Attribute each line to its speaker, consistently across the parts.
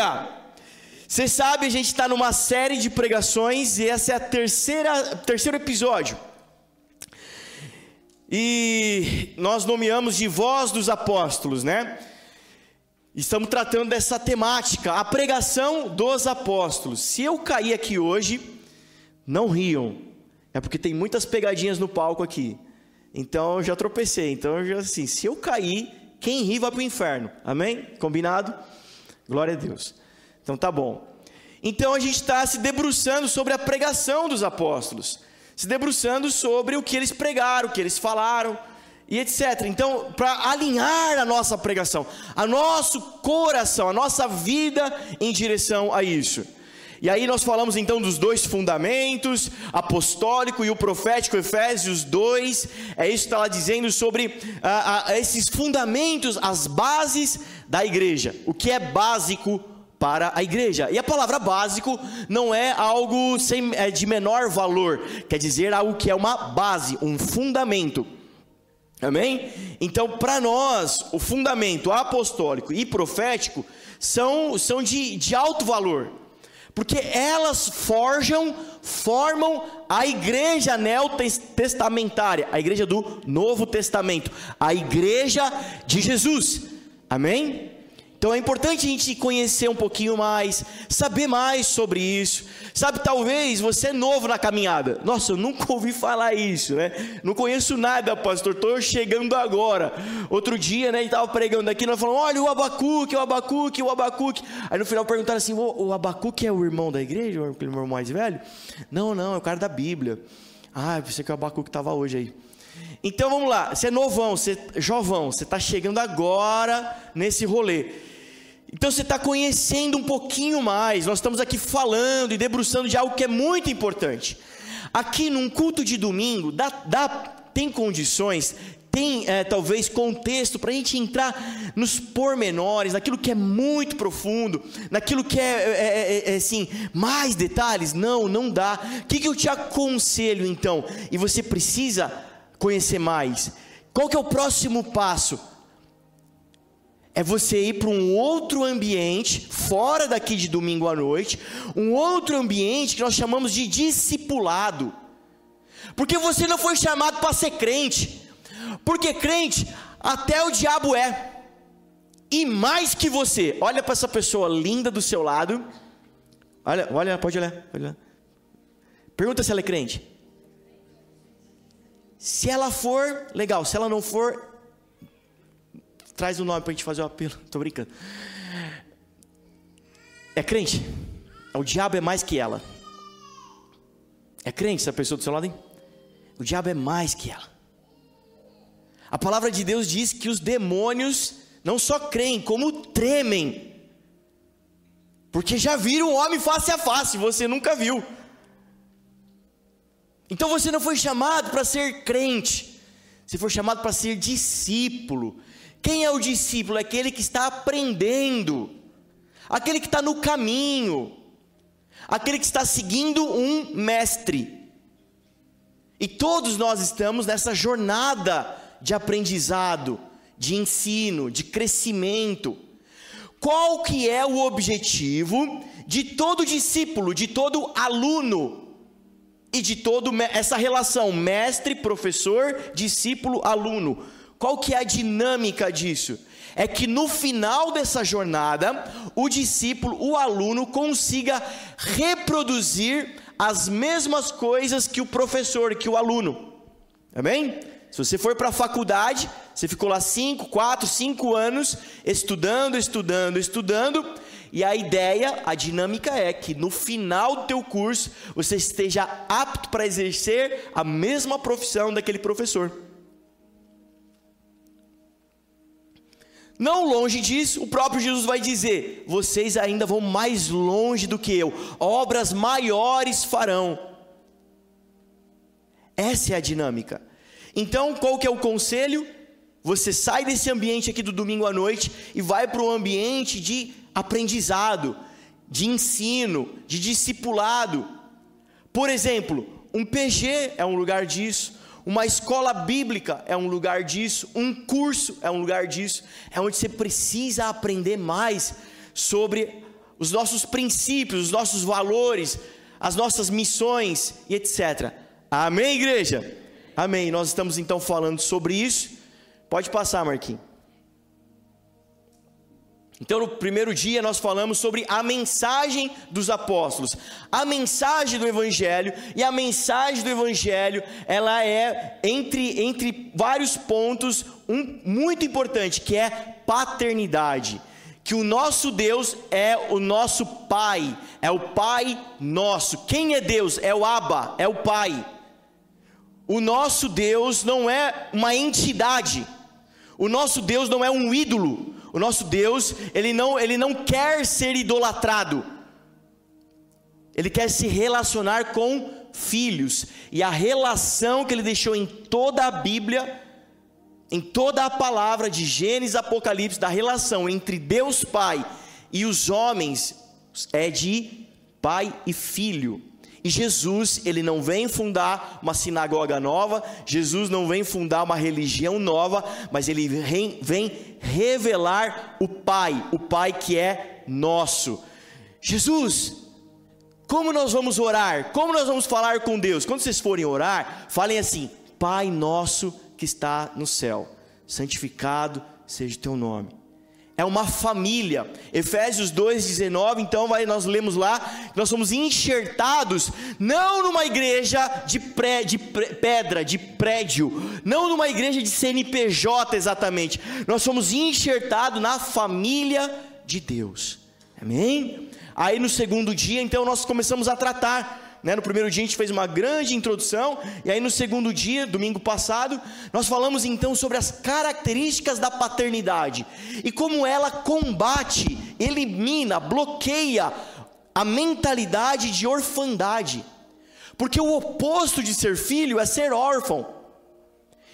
Speaker 1: Aleluia! Você sabe, a gente está numa série de pregações e esse é a terceira, terceiro episódio. E nós nomeamos de voz dos apóstolos, né? Estamos tratando dessa temática, a pregação dos apóstolos. Se eu cair aqui hoje, não riam, é porque tem muitas pegadinhas no palco aqui. Então eu já tropecei. Então eu já assim, se eu cair, quem ri vai para o inferno. Amém? Combinado? Glória a Deus. Então tá bom. Então a gente está se debruçando sobre a pregação dos apóstolos, se debruçando sobre o que eles pregaram, o que eles falaram e etc. Então, para alinhar a nossa pregação, a nosso coração, a nossa vida em direção a isso. E aí nós falamos então dos dois fundamentos, apostólico e o profético, Efésios 2, é isso que está lá dizendo sobre ah, ah, esses fundamentos, as bases da igreja, o que é básico para a igreja. E a palavra básico não é algo sem, é de menor valor, quer dizer algo que é uma base, um fundamento. Amém? Então, para nós, o fundamento apostólico e profético são, são de, de alto valor porque elas forjam, formam a igreja neotestamentária, a igreja do Novo Testamento, a igreja de Jesus. Amém? Então é importante a gente conhecer um pouquinho mais, saber mais sobre isso. Sabe, talvez você é novo na caminhada. Nossa, eu nunca ouvi falar isso, né? Não conheço nada, pastor. Estou chegando agora. Outro dia, né, gente estava pregando aqui, nós falamos: olha o Abacuque, o Abacuque, o Abacuque. Aí no final perguntaram assim: o, o Abacuque é o irmão da igreja, o irmão mais velho? Não, não, é o cara da Bíblia. Ah, pensei que o Abacuque estava hoje aí. Então vamos lá, você é novão, você é jovão, você está chegando agora nesse rolê. Então você está conhecendo um pouquinho mais. Nós estamos aqui falando e debruçando de algo que é muito importante. Aqui num culto de domingo, dá, dá tem condições, tem é, talvez contexto para a gente entrar nos pormenores, naquilo que é muito profundo, naquilo que é, é, é, é, assim, mais detalhes? Não, não dá. O que, que eu te aconselho então? E você precisa conhecer mais. Qual que é o próximo passo? É você ir para um outro ambiente, fora daqui de domingo à noite, um outro ambiente que nós chamamos de discipulado. Porque você não foi chamado para ser crente. Porque crente, até o diabo é. E mais que você. Olha para essa pessoa linda do seu lado. Olha, olha, pode olhar, pode olhar. Pergunta se ela é crente. Se ela for, legal. Se ela não for, Traz o um nome para a gente fazer o apelo. Estou brincando. É crente? O diabo é mais que ela. É crente essa pessoa do seu lado, hein? O diabo é mais que ela. A palavra de Deus diz que os demônios não só creem, como tremem. Porque já viram o homem face a face, você nunca viu. Então você não foi chamado para ser crente, você foi chamado para ser discípulo. Quem é o discípulo? É aquele que está aprendendo, aquele que está no caminho, aquele que está seguindo um mestre. E todos nós estamos nessa jornada de aprendizado, de ensino, de crescimento. Qual que é o objetivo de todo discípulo, de todo aluno e de toda essa relação mestre, professor, discípulo, aluno? Qual que é a dinâmica disso? É que no final dessa jornada, o discípulo, o aluno consiga reproduzir as mesmas coisas que o professor, que o aluno. Amém? Se você for para a faculdade, você ficou lá 5, 4, 5 anos estudando, estudando, estudando, e a ideia, a dinâmica é que no final do teu curso você esteja apto para exercer a mesma profissão daquele professor. Não longe disso, o próprio Jesus vai dizer: vocês ainda vão mais longe do que eu, obras maiores farão. Essa é a dinâmica. Então, qual que é o conselho? Você sai desse ambiente aqui do domingo à noite e vai para um ambiente de aprendizado, de ensino, de discipulado. Por exemplo, um PG é um lugar disso, uma escola bíblica é um lugar disso, um curso é um lugar disso, é onde você precisa aprender mais sobre os nossos princípios, os nossos valores, as nossas missões e etc. Amém, igreja? Amém. Nós estamos então falando sobre isso. Pode passar, Marquinhos. Então, no primeiro dia, nós falamos sobre a mensagem dos apóstolos, a mensagem do Evangelho, e a mensagem do Evangelho, ela é, entre, entre vários pontos, um muito importante, que é paternidade. Que o nosso Deus é o nosso Pai, é o Pai nosso. Quem é Deus? É o Abba, é o Pai. O nosso Deus não é uma entidade, o nosso Deus não é um ídolo, o nosso Deus, ele não, ele não quer ser idolatrado. Ele quer se relacionar com filhos. E a relação que ele deixou em toda a Bíblia, em toda a palavra de Gênesis Apocalipse, da relação entre Deus Pai e os homens, é de pai e filho. E Jesus, ele não vem fundar uma sinagoga nova, Jesus não vem fundar uma religião nova, mas ele vem, revelar o Pai, o Pai que é nosso. Jesus, como nós vamos orar? Como nós vamos falar com Deus? Quando vocês forem orar, falem assim: Pai nosso que está no céu, santificado seja o teu nome é uma família. Efésios 2,19, então vai, nós lemos lá, nós somos enxertados, não numa igreja de, pré, de pedra, de prédio, não numa igreja de CNPJ exatamente, nós somos enxertados na família de Deus, amém? Aí no segundo dia, então, nós começamos a tratar né? No primeiro dia a gente fez uma grande introdução, e aí no segundo dia, domingo passado, nós falamos então sobre as características da paternidade e como ela combate, elimina, bloqueia a mentalidade de orfandade. Porque o oposto de ser filho é ser órfão.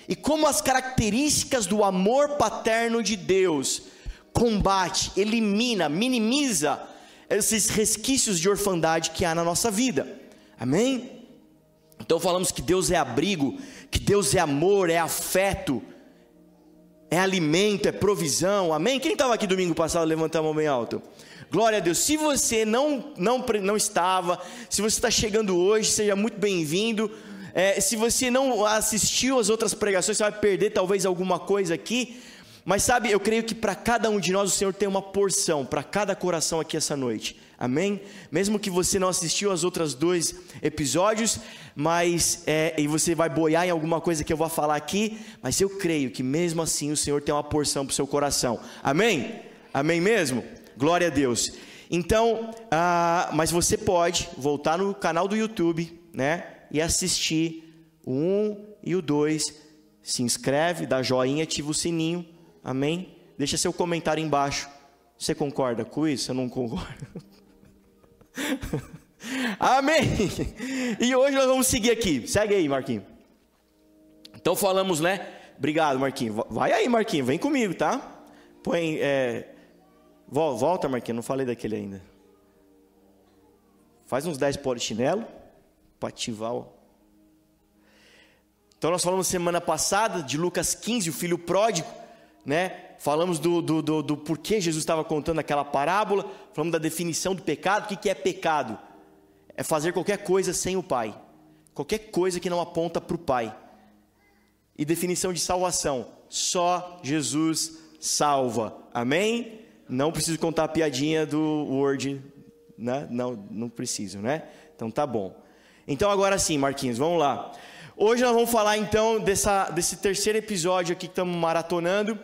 Speaker 1: E como as características do amor paterno de Deus combate, elimina, minimiza esses resquícios de orfandade que há na nossa vida. Amém? Então falamos que Deus é abrigo, que Deus é amor, é afeto, é alimento, é provisão. Amém? Quem estava aqui domingo passado, levanta a mão bem alto. Glória a Deus. Se você não, não, não estava, se você está chegando hoje, seja muito bem-vindo. É, se você não assistiu às outras pregações, você vai perder talvez alguma coisa aqui. Mas sabe, eu creio que para cada um de nós o Senhor tem uma porção, para cada coração aqui essa noite. Amém? Mesmo que você não assistiu aos outros dois episódios, mas é, e você vai boiar em alguma coisa que eu vou falar aqui, mas eu creio que mesmo assim o Senhor tem uma porção para o seu coração. Amém? Amém mesmo? Glória a Deus. Então, ah, mas você pode voltar no canal do YouTube, né? E assistir o 1 e o 2. Se inscreve, dá joinha, ativa o sininho. Amém? Deixa seu comentário embaixo. Você concorda com isso? Eu não concordo. Amém. E hoje nós vamos seguir aqui. Segue aí, Marquinho. Então falamos, né? Obrigado, Marquinho. Vai aí, Marquinho. Vem comigo, tá? Põe. É... Volta, Marquinho. Não falei daquele ainda. Faz uns 10 polichinelo para ativar. Então nós falamos semana passada de Lucas 15, o filho pródigo, né? Falamos do, do, do, do porquê Jesus estava contando aquela parábola, falamos da definição do pecado. O que, que é pecado? É fazer qualquer coisa sem o Pai, qualquer coisa que não aponta para o Pai. E definição de salvação: só Jesus salva. Amém? Não preciso contar a piadinha do Word, né? Não, não preciso, né? Então tá bom. Então agora sim, Marquinhos, vamos lá. Hoje nós vamos falar então dessa, desse terceiro episódio aqui que estamos maratonando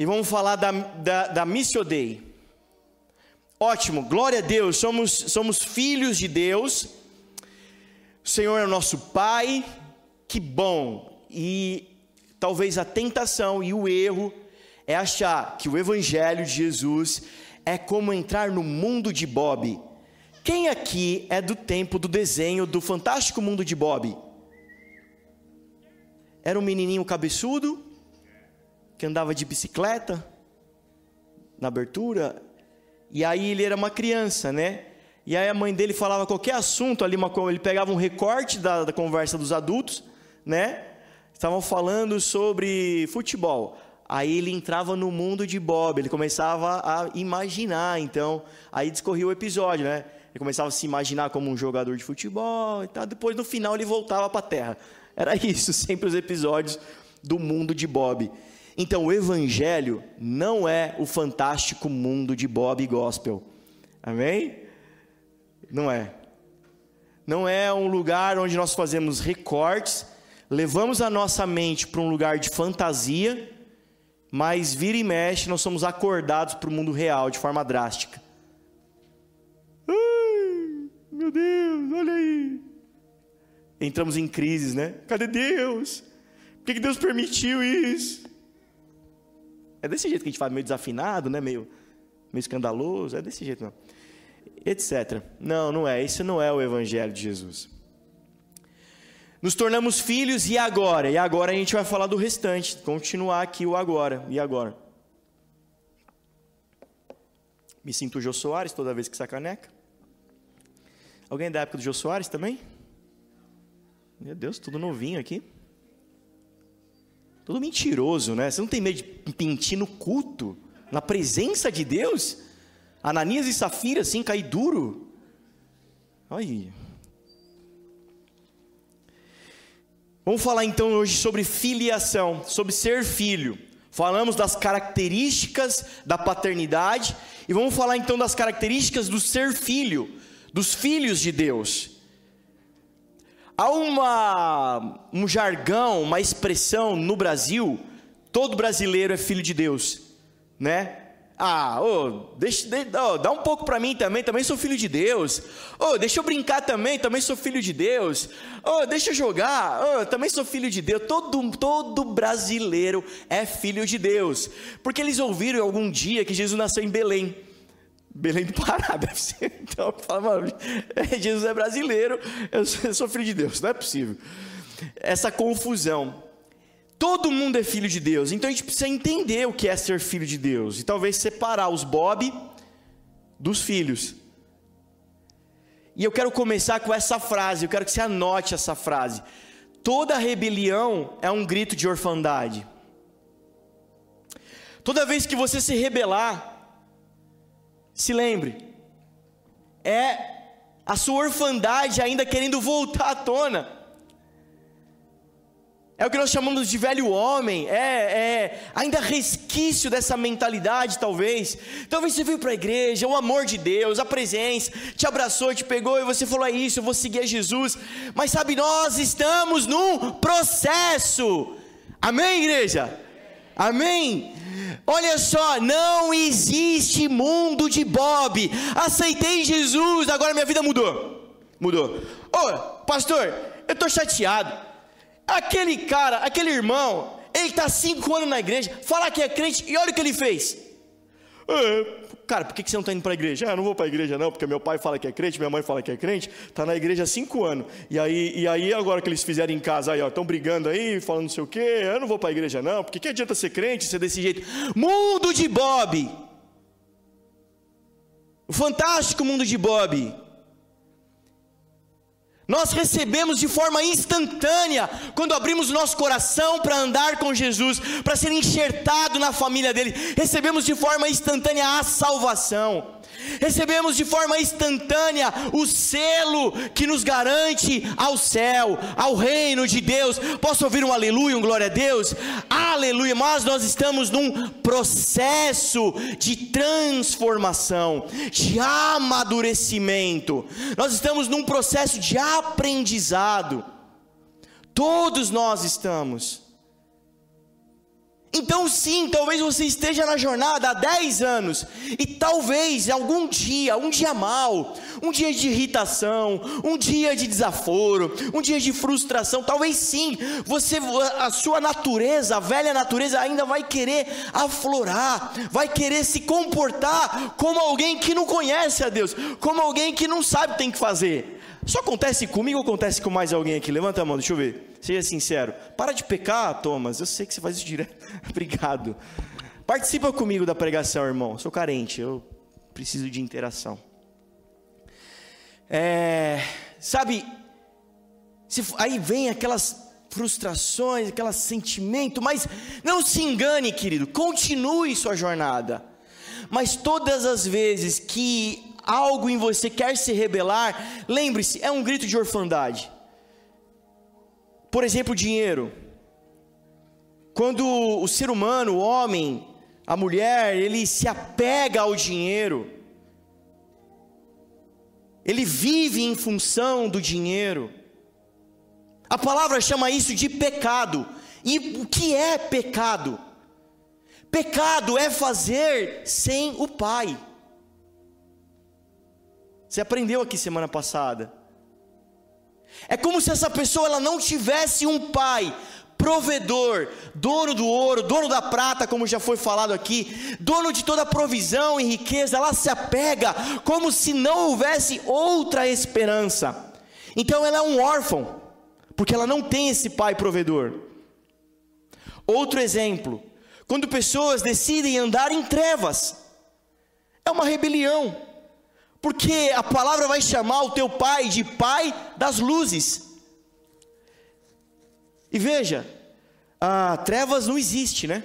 Speaker 1: e vamos falar da, da, da Missio Dei. Ótimo, glória a Deus, somos, somos filhos de Deus, o Senhor é o nosso Pai, que bom, e talvez a tentação e o erro é achar que o Evangelho de Jesus é como entrar no mundo de Bob. Quem aqui é do tempo do desenho do Fantástico Mundo de Bob? Era um menininho cabeçudo, que andava de bicicleta na abertura, e aí ele era uma criança, né? E aí a mãe dele falava qualquer assunto ali, ele pegava um recorte da, da conversa dos adultos, né? Estavam falando sobre futebol. Aí ele entrava no mundo de Bob, ele começava a imaginar, então, aí discorria o episódio, né? Ele começava a se imaginar como um jogador de futebol e tal, depois no final ele voltava para a terra. Era isso, sempre os episódios do mundo de Bob. Então, o evangelho não é o fantástico mundo de Bob Gospel. Amém? Não é. Não é um lugar onde nós fazemos recortes, levamos a nossa mente para um lugar de fantasia mas vira e mexe, nós somos acordados para o mundo real de forma drástica. Ai, meu Deus, olha aí. Entramos em crises, né? Cadê Deus? Por que Deus permitiu isso? É desse jeito que a gente faz, meio desafinado, né? meio, meio escandaloso, é desse jeito, não. Etc. Não, não é. Isso não é o Evangelho de Jesus. Nos tornamos filhos e agora? E agora a gente vai falar do restante, continuar aqui o agora e agora. Me sinto o Jô Soares toda vez que sacaneca. Alguém da época do Jô Soares também? Meu Deus, tudo novinho aqui. Tudo mentiroso, né? Você não tem medo de mentir no culto, na presença de Deus? Ananias e Safira assim cair duro? Olha. Vamos falar então hoje sobre filiação, sobre ser filho. Falamos das características da paternidade e vamos falar então das características do ser filho, dos filhos de Deus. Há uma, um jargão, uma expressão no Brasil, todo brasileiro é filho de Deus, né? Ah, oh, deixa, oh, dá um pouco para mim também, também sou filho de Deus. Oh, deixa eu brincar também, também sou filho de Deus. Oh, deixa eu jogar, oh, também sou filho de Deus. Todo, todo brasileiro é filho de Deus. Porque eles ouviram algum dia que Jesus nasceu em Belém. Belém do Pará, deve ser. Então, mano, Jesus é brasileiro, eu sou filho de Deus, não é possível. Essa confusão. Todo mundo é filho de Deus, então a gente precisa entender o que é ser filho de Deus e talvez separar os Bob dos filhos. E eu quero começar com essa frase, eu quero que você anote essa frase. Toda rebelião é um grito de orfandade. Toda vez que você se rebelar, se lembre, é a sua orfandade ainda querendo voltar à tona. É o que nós chamamos de velho homem, é, é ainda resquício dessa mentalidade, talvez. Talvez você veio para a igreja, o amor de Deus, a presença, te abraçou, te pegou e você falou: é isso, eu vou seguir a Jesus. Mas sabe, nós estamos num processo. Amém, igreja? Amém? Olha só, não existe mundo de Bob. Aceitei Jesus, agora minha vida mudou. Mudou. Ô, oh, pastor, eu estou chateado. Aquele cara, aquele irmão, ele está cinco anos na igreja, fala que é crente e olha o que ele fez. É, cara, por que você não está indo para a igreja? Ah, não vou para a igreja não, porque meu pai fala que é crente, minha mãe fala que é crente, está na igreja há cinco anos. E aí, e aí agora que eles fizeram em casa, estão brigando aí, falando não sei o quê, eu não vou para a igreja não, porque que adianta ser crente, ser desse jeito? Mundo de Bob! O fantástico mundo de Bob. Nós recebemos de forma instantânea quando abrimos nosso coração para andar com Jesus, para ser enxertado na família dele. Recebemos de forma instantânea a salvação. Recebemos de forma instantânea o selo que nos garante ao céu, ao reino de Deus. Posso ouvir um aleluia, um glória a Deus? Aleluia! Mas nós estamos num processo de transformação, de amadurecimento. Nós estamos num processo de aprendizado. Todos nós estamos. Então, sim, talvez você esteja na jornada há 10 anos e talvez algum dia, um dia mal, um dia de irritação, um dia de desaforo, um dia de frustração, talvez sim, você a sua natureza, a velha natureza ainda vai querer aflorar, vai querer se comportar como alguém que não conhece a Deus, como alguém que não sabe o que tem que fazer. Só acontece comigo ou acontece com mais alguém aqui? Levanta a mão, deixa eu ver. Seja sincero. Para de pecar, Thomas. Eu sei que você faz isso direto. Obrigado. Participa comigo da pregação, irmão. Sou carente, eu preciso de interação. É, sabe, se, aí vem aquelas frustrações, aquele sentimento, mas não se engane, querido, continue sua jornada. Mas todas as vezes que algo em você quer se rebelar, lembre-se, é um grito de orfandade. Por exemplo, dinheiro. Quando o ser humano, o homem, a mulher, ele se apega ao dinheiro, ele vive em função do dinheiro. A palavra chama isso de pecado. E o que é pecado? Pecado é fazer sem o Pai. Você aprendeu aqui semana passada. É como se essa pessoa ela não tivesse um pai provedor, dono do ouro, dono da prata, como já foi falado aqui, dono de toda a provisão e riqueza, ela se apega como se não houvesse outra esperança. Então ela é um órfão, porque ela não tem esse pai provedor. Outro exemplo, quando pessoas decidem andar em trevas, é uma rebelião, porque a palavra vai chamar o teu pai de pai das luzes. E veja, a trevas não existe, né?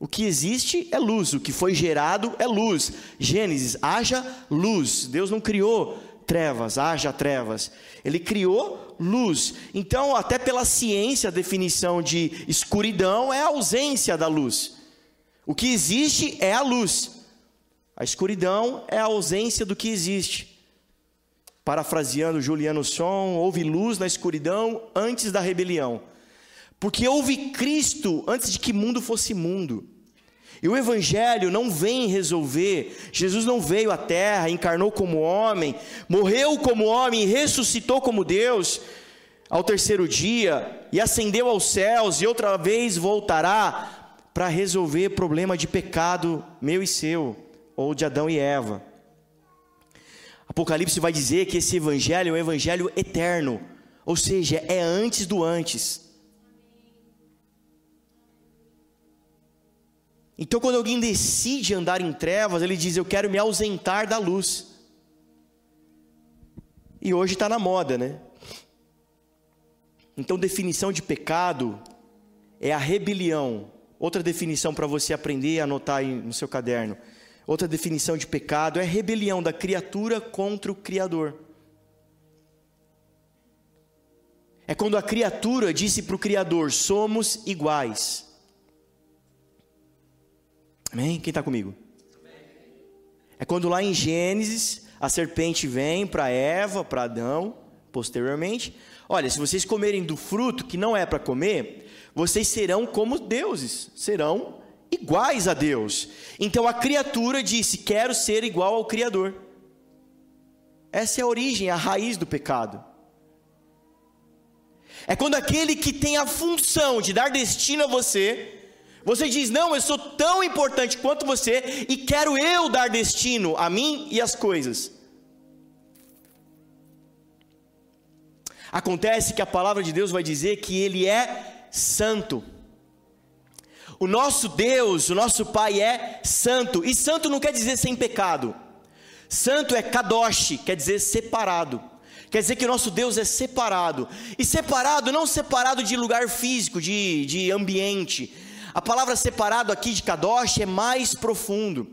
Speaker 1: O que existe é luz, o que foi gerado é luz. Gênesis, haja luz. Deus não criou trevas, haja trevas. Ele criou luz. Então, até pela ciência, a definição de escuridão é a ausência da luz. O que existe é a luz. A escuridão é a ausência do que existe. Parafraseando Juliano Som, houve luz na escuridão antes da rebelião. Porque houve Cristo antes de que mundo fosse mundo. E o Evangelho não vem resolver. Jesus não veio à terra, encarnou como homem, morreu como homem ressuscitou como Deus ao terceiro dia e ascendeu aos céus e outra vez voltará para resolver problema de pecado meu e seu, ou de Adão e Eva. Apocalipse vai dizer que esse evangelho é um evangelho eterno, ou seja, é antes do antes. Então, quando alguém decide andar em trevas, ele diz: Eu quero me ausentar da luz. E hoje está na moda, né? Então, definição de pecado é a rebelião. Outra definição para você aprender e anotar no seu caderno. Outra definição de pecado é rebelião da criatura contra o Criador. É quando a criatura disse para o Criador: somos iguais. Amém? Quem está comigo? É quando lá em Gênesis a serpente vem para Eva, para Adão, posteriormente. Olha, se vocês comerem do fruto que não é para comer, vocês serão como deuses, serão iguais a Deus. Então a criatura disse: Quero ser igual ao Criador. Essa é a origem, a raiz do pecado. É quando aquele que tem a função de dar destino a você, você diz: Não, eu sou tão importante quanto você e quero eu dar destino a mim e as coisas. Acontece que a palavra de Deus vai dizer que Ele é santo. O nosso Deus, o nosso Pai é santo, e santo não quer dizer sem pecado. Santo é kadosh, quer dizer separado. Quer dizer que o nosso Deus é separado. E separado, não separado de lugar físico, de, de ambiente, a palavra separado aqui de Kadosh é mais profundo.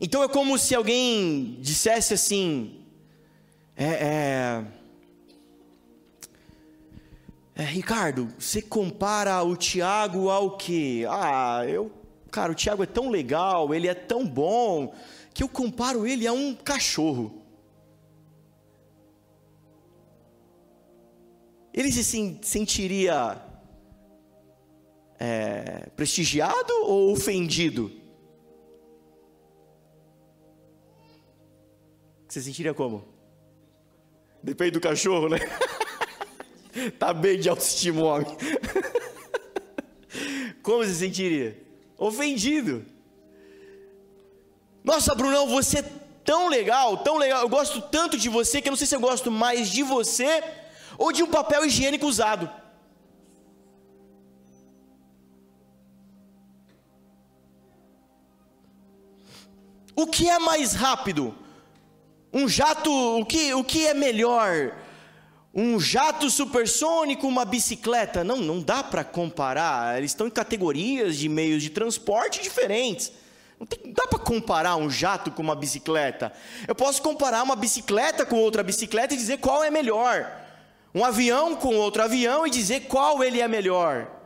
Speaker 1: Então é como se alguém dissesse assim: é, é, é, Ricardo, você compara o Tiago ao que? Ah, eu, cara, o Tiago é tão legal, ele é tão bom, que eu comparo ele a um cachorro. ele se sentiria é, prestigiado ou ofendido? Você sentiria como? Depende do cachorro, né? tá bem de autoestima, homem. como você sentiria? Ofendido. Nossa, Brunão, você é tão legal, tão legal. Eu gosto tanto de você que eu não sei se eu gosto mais de você ou de um papel higiênico usado. O que é mais rápido? Um jato, o que, o que é melhor? Um jato supersônico, uma bicicleta? Não, não dá para comparar. Eles estão em categorias de meios de transporte diferentes. Não, tem, dá para comparar um jato com uma bicicleta. Eu posso comparar uma bicicleta com outra bicicleta e dizer qual é melhor. Um avião com outro avião e dizer qual ele é melhor.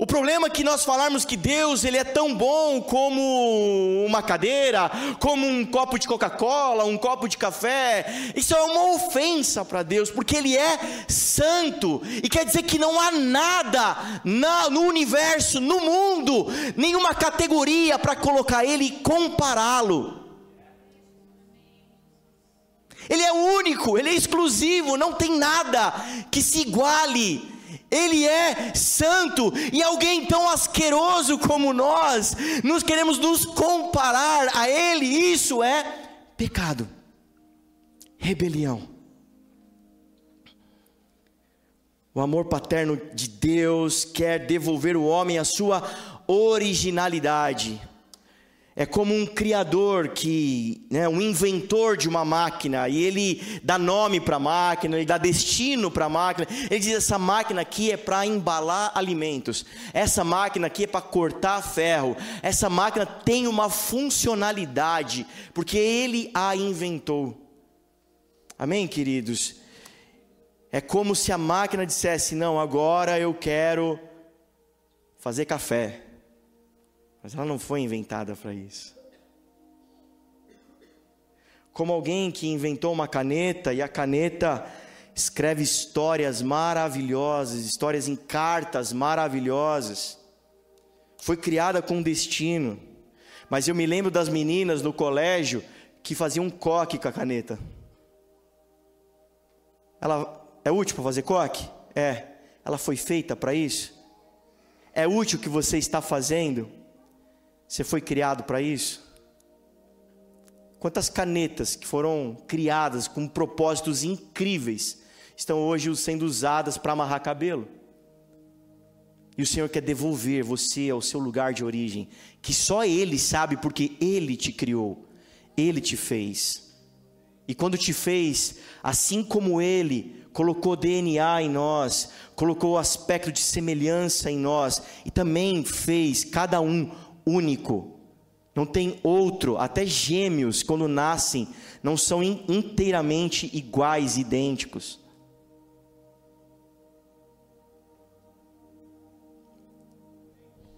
Speaker 1: O problema é que nós falarmos que Deus ele é tão bom como uma cadeira, como um copo de Coca-Cola, um copo de café, isso é uma ofensa para Deus, porque Ele é santo, e quer dizer que não há nada na, no universo, no mundo, nenhuma categoria para colocar Ele e compará-lo. Ele é único, Ele é exclusivo, não tem nada que se iguale ele é santo e alguém tão asqueroso como nós, nós queremos nos comparar a Ele, isso é pecado, rebelião. O amor paterno de Deus quer devolver o homem a sua originalidade. É como um criador que, né, um inventor de uma máquina, e ele dá nome para a máquina, ele dá destino para a máquina. Ele diz: essa máquina aqui é para embalar alimentos, essa máquina aqui é para cortar ferro, essa máquina tem uma funcionalidade, porque ele a inventou. Amém, queridos? É como se a máquina dissesse: não, agora eu quero fazer café. Mas ela não foi inventada para isso. Como alguém que inventou uma caneta e a caneta escreve histórias maravilhosas, histórias em cartas maravilhosas. Foi criada com destino. Mas eu me lembro das meninas no colégio que faziam um coque com a caneta. Ela é útil para fazer coque? É. Ela foi feita para isso? É útil o que você está fazendo? Você foi criado para isso? Quantas canetas que foram criadas com propósitos incríveis estão hoje sendo usadas para amarrar cabelo? E o Senhor quer devolver você ao seu lugar de origem, que só Ele sabe porque Ele te criou, Ele te fez. E quando te fez, assim como Ele colocou DNA em nós, colocou aspecto de semelhança em nós, e também fez cada um único. Não tem outro, até gêmeos, quando nascem, não são inteiramente iguais, idênticos.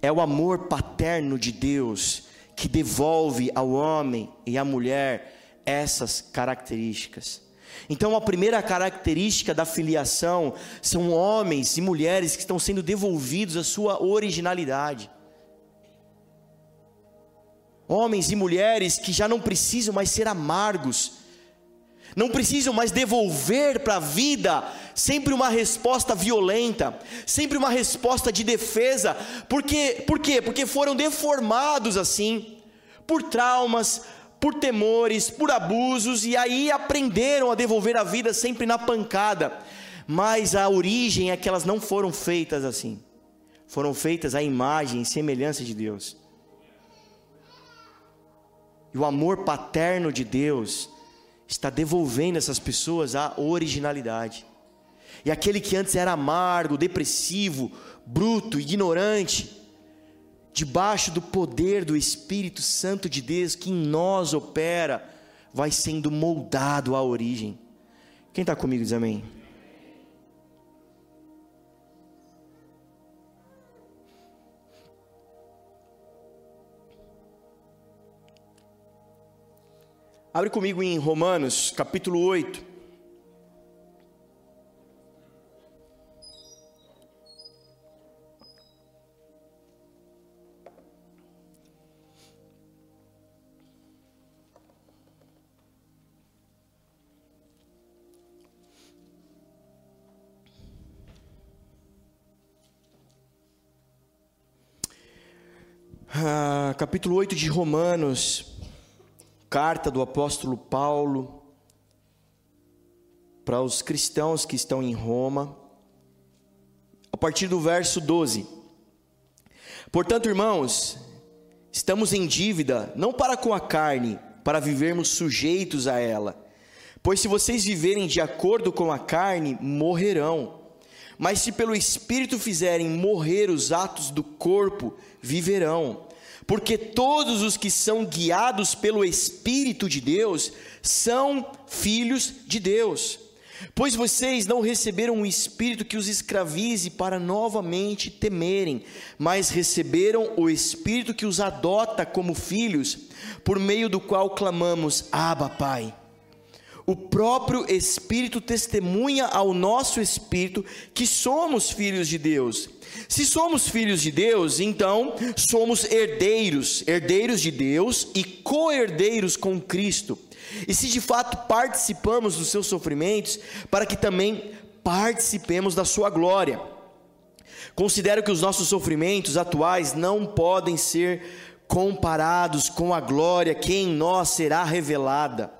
Speaker 1: É o amor paterno de Deus que devolve ao homem e à mulher essas características. Então, a primeira característica da filiação são homens e mulheres que estão sendo devolvidos a sua originalidade homens e mulheres que já não precisam mais ser amargos, não precisam mais devolver para a vida sempre uma resposta violenta, sempre uma resposta de defesa, porque, por quê? Porque foram deformados assim, por traumas, por temores, por abusos, e aí aprenderam a devolver a vida sempre na pancada, mas a origem é que elas não foram feitas assim, foram feitas à imagem e semelhança de Deus. E o amor paterno de Deus está devolvendo essas pessoas a originalidade. E aquele que antes era amargo, depressivo, bruto, ignorante, debaixo do poder do Espírito Santo de Deus que em nós opera, vai sendo moldado à origem. Quem está comigo diz amém? Abre comigo em Romanos, capítulo 8. Ah, capítulo 8 de Romanos, carta do apóstolo Paulo para os cristãos que estão em Roma, a partir do verso 12. Portanto, irmãos, estamos em dívida não para com a carne, para vivermos sujeitos a ela. Pois se vocês viverem de acordo com a carne, morrerão. Mas se pelo Espírito fizerem morrer os atos do corpo, viverão. Porque todos os que são guiados pelo Espírito de Deus são filhos de Deus. Pois vocês não receberam um espírito que os escravize para novamente temerem, mas receberam o espírito que os adota como filhos, por meio do qual clamamos: Abba, Pai. O próprio Espírito testemunha ao nosso espírito que somos filhos de Deus. Se somos filhos de Deus, então somos herdeiros, herdeiros de Deus e co-herdeiros com Cristo e se de fato participamos dos seus sofrimentos, para que também participemos da sua glória. Considero que os nossos sofrimentos atuais não podem ser comparados com a glória que em nós será revelada.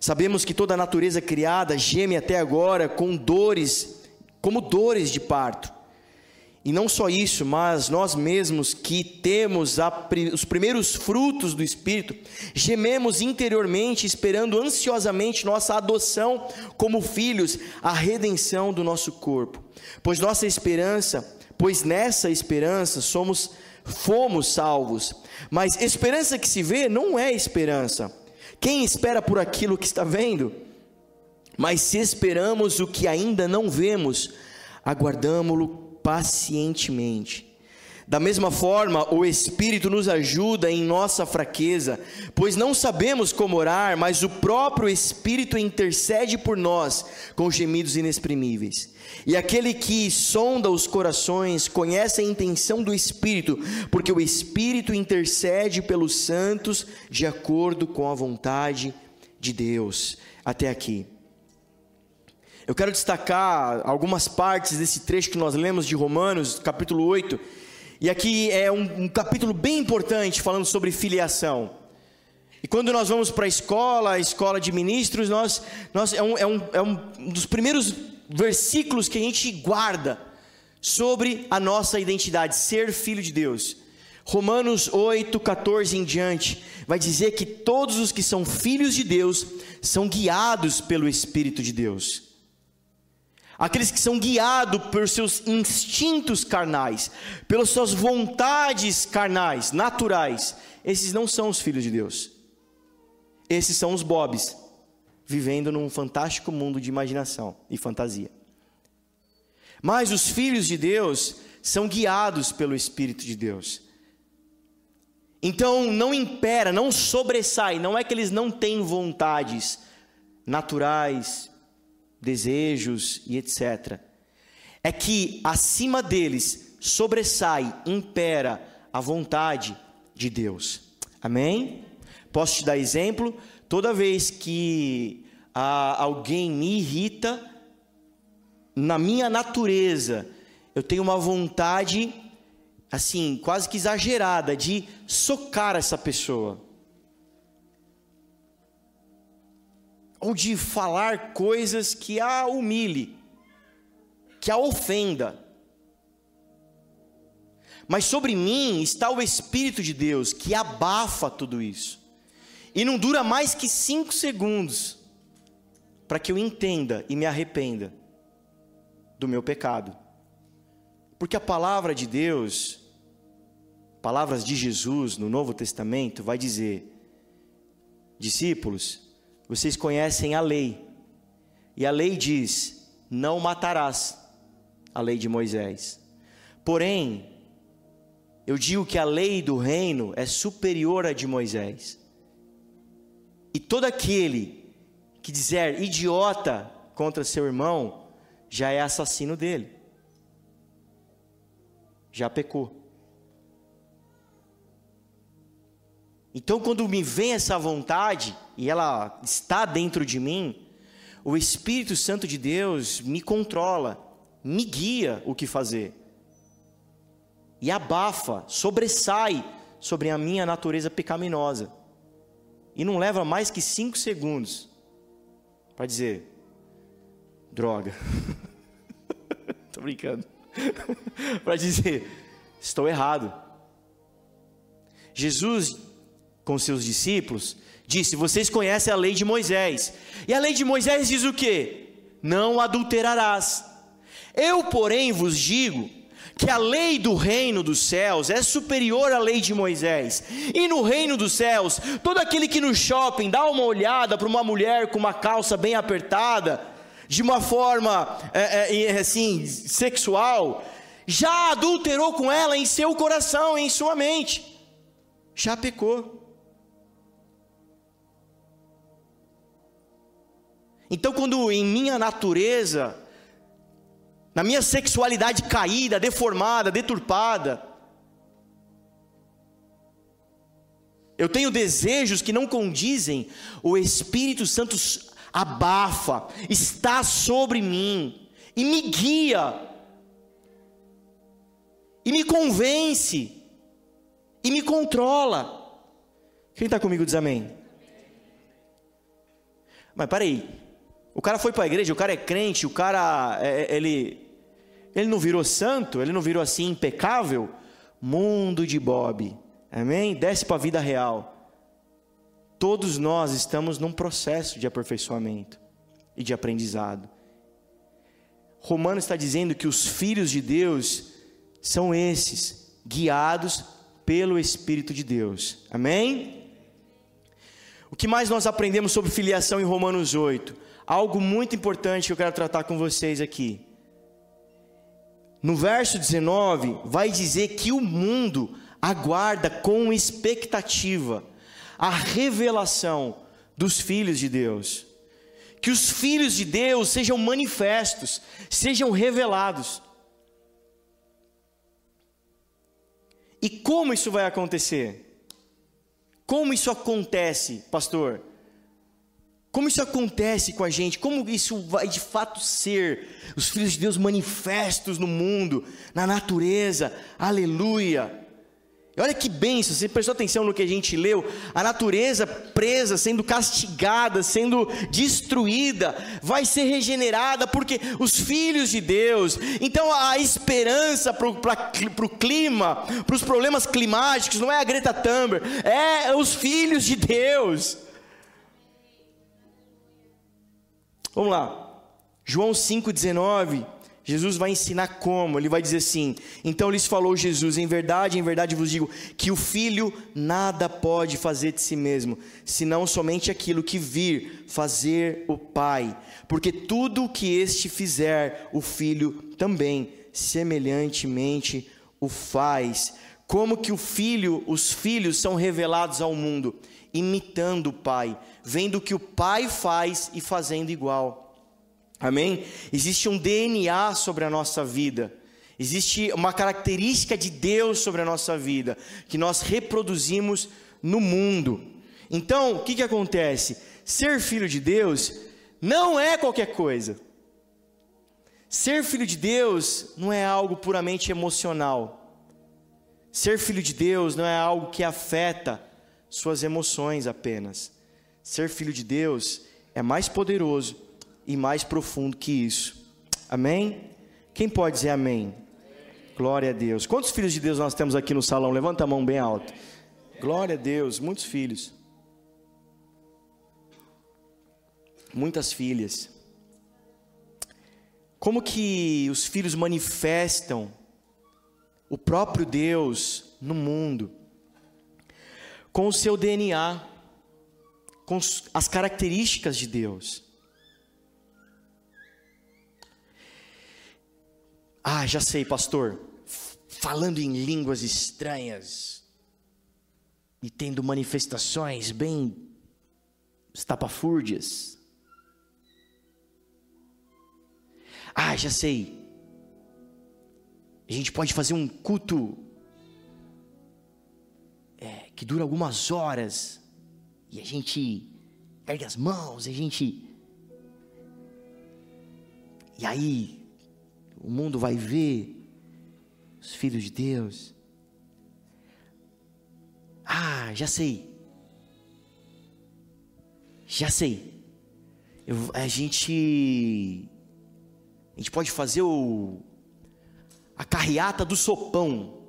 Speaker 1: Sabemos que toda a natureza criada geme até agora com dores, como dores de parto. E não só isso, mas nós mesmos que temos a, os primeiros frutos do Espírito, gememos interiormente, esperando ansiosamente nossa adoção como filhos, a redenção do nosso corpo. Pois nossa esperança, pois nessa esperança somos fomos salvos. Mas esperança que se vê não é esperança. Quem espera por aquilo que está vendo? Mas se esperamos o que ainda não vemos, aguardamo-lo pacientemente. Da mesma forma, o Espírito nos ajuda em nossa fraqueza, pois não sabemos como orar, mas o próprio Espírito intercede por nós com gemidos inexprimíveis. E aquele que sonda os corações conhece a intenção do Espírito, porque o Espírito intercede pelos santos de acordo com a vontade de Deus. Até aqui. Eu quero destacar algumas partes desse trecho que nós lemos de Romanos, capítulo 8. E aqui é um, um capítulo bem importante falando sobre filiação. E quando nós vamos para a escola, a escola de ministros, nós, nós é, um, é, um, é um dos primeiros versículos que a gente guarda sobre a nossa identidade, ser filho de Deus. Romanos 8, 14 em diante, vai dizer que todos os que são filhos de Deus são guiados pelo Espírito de Deus aqueles que são guiados por seus instintos carnais, pelas suas vontades carnais, naturais, esses não são os filhos de Deus. Esses são os bobs, vivendo num fantástico mundo de imaginação e fantasia. Mas os filhos de Deus são guiados pelo Espírito de Deus. Então não impera, não sobressai, não é que eles não têm vontades naturais, desejos e etc. É que acima deles sobressai, impera a vontade de Deus. Amém? Posso te dar exemplo? Toda vez que ah, alguém me irrita, na minha natureza, eu tenho uma vontade, assim, quase que exagerada, de socar essa pessoa. Ou de falar coisas que a humilhe, que a ofenda. Mas sobre mim está o Espírito de Deus que abafa tudo isso. E não dura mais que cinco segundos para que eu entenda e me arrependa do meu pecado. Porque a palavra de Deus, palavras de Jesus no Novo Testamento, vai dizer: discípulos, vocês conhecem a lei. E a lei diz: não matarás. A lei de Moisés. Porém, eu digo que a lei do reino é superior à de Moisés. E todo aquele que dizer idiota contra seu irmão, já é assassino dele. Já pecou. Então, quando me vem essa vontade, e ela está dentro de mim, o Espírito Santo de Deus me controla, me guia o que fazer. E abafa, sobressai sobre a minha natureza pecaminosa. E não leva mais que cinco segundos para dizer: droga. Estou brincando. para dizer: estou errado. Jesus, com seus discípulos, disse: Vocês conhecem a lei de Moisés. E a lei de Moisés diz o quê? Não adulterarás. Eu, porém, vos digo que a lei do reino dos céus é superior à lei de Moisés. E no reino dos céus, todo aquele que no shopping dá uma olhada para uma mulher com uma calça bem apertada, de uma forma é, é, assim sexual, já adulterou com ela em seu coração, em sua mente, já pecou. Então, quando em minha natureza na minha sexualidade caída, deformada, deturpada. Eu tenho desejos que não condizem, o Espírito Santo abafa, está sobre mim e me guia, e me convence, e me controla. Quem está comigo diz amém. Mas peraí, o cara foi para a igreja, o cara é crente, o cara, é, é, ele, ele não virou santo, ele não virou assim impecável. Mundo de Bob, amém? Desce para a vida real. Todos nós estamos num processo de aperfeiçoamento e de aprendizado. Romanos está dizendo que os filhos de Deus são esses, guiados pelo Espírito de Deus, amém? O que mais nós aprendemos sobre filiação em Romanos 8? Algo muito importante que eu quero tratar com vocês aqui. No verso 19, vai dizer que o mundo aguarda com expectativa a revelação dos filhos de Deus. Que os filhos de Deus sejam manifestos, sejam revelados. E como isso vai acontecer? Como isso acontece, pastor? Como isso acontece com a gente? Como isso vai de fato ser? Os filhos de Deus manifestos no mundo, na natureza. Aleluia. Olha que benção, você prestou atenção no que a gente leu? A natureza presa, sendo castigada, sendo destruída, vai ser regenerada, porque os filhos de Deus. Então a esperança para o clima, para os problemas climáticos, não é a Greta Thunberg, é os filhos de Deus. Vamos lá. João 5,19. Jesus vai ensinar como, ele vai dizer assim: Então lhes falou Jesus, em verdade, em verdade vos digo, que o filho nada pode fazer de si mesmo, senão somente aquilo que vir fazer o Pai, porque tudo o que este fizer, o filho também semelhantemente o faz. Como que o filho, os filhos são revelados ao mundo, imitando o Pai vendo o que o Pai faz e fazendo igual. Amém? Existe um DNA sobre a nossa vida. Existe uma característica de Deus sobre a nossa vida que nós reproduzimos no mundo. Então, o que, que acontece? Ser filho de Deus não é qualquer coisa. Ser filho de Deus não é algo puramente emocional. Ser filho de Deus não é algo que afeta suas emoções apenas. Ser filho de Deus é mais poderoso e mais profundo que isso. Amém? Quem pode dizer amém? Glória a Deus. Quantos filhos de Deus nós temos aqui no salão? Levanta a mão bem alto. Glória a Deus, muitos filhos. Muitas filhas. Como que os filhos manifestam o próprio Deus no mundo? Com o seu DNA com as características de Deus. Ah, já sei, pastor. Falando em línguas estranhas e tendo manifestações bem estapafúrdias. Ah, já sei. A gente pode fazer um culto que dura algumas horas, e a gente ergue as mãos, e a gente. E aí, o mundo vai ver os filhos de Deus. Ah, já sei. Já sei. Eu, a gente. A gente pode fazer o. A carreata do sopão.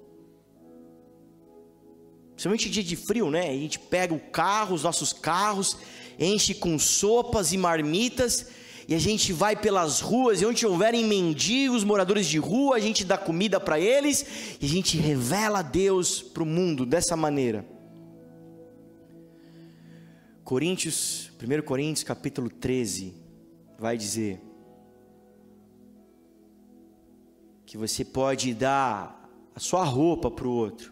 Speaker 1: Principalmente dia de frio, né? A gente pega o carro, os nossos carros, enche com sopas e marmitas, e a gente vai pelas ruas, e onde houverem mendigos, moradores de rua, a gente dá comida para eles, e a gente revela a Deus para o mundo dessa maneira. Coríntios, 1 Coríntios capítulo 13, vai dizer que você pode dar a sua roupa para o outro,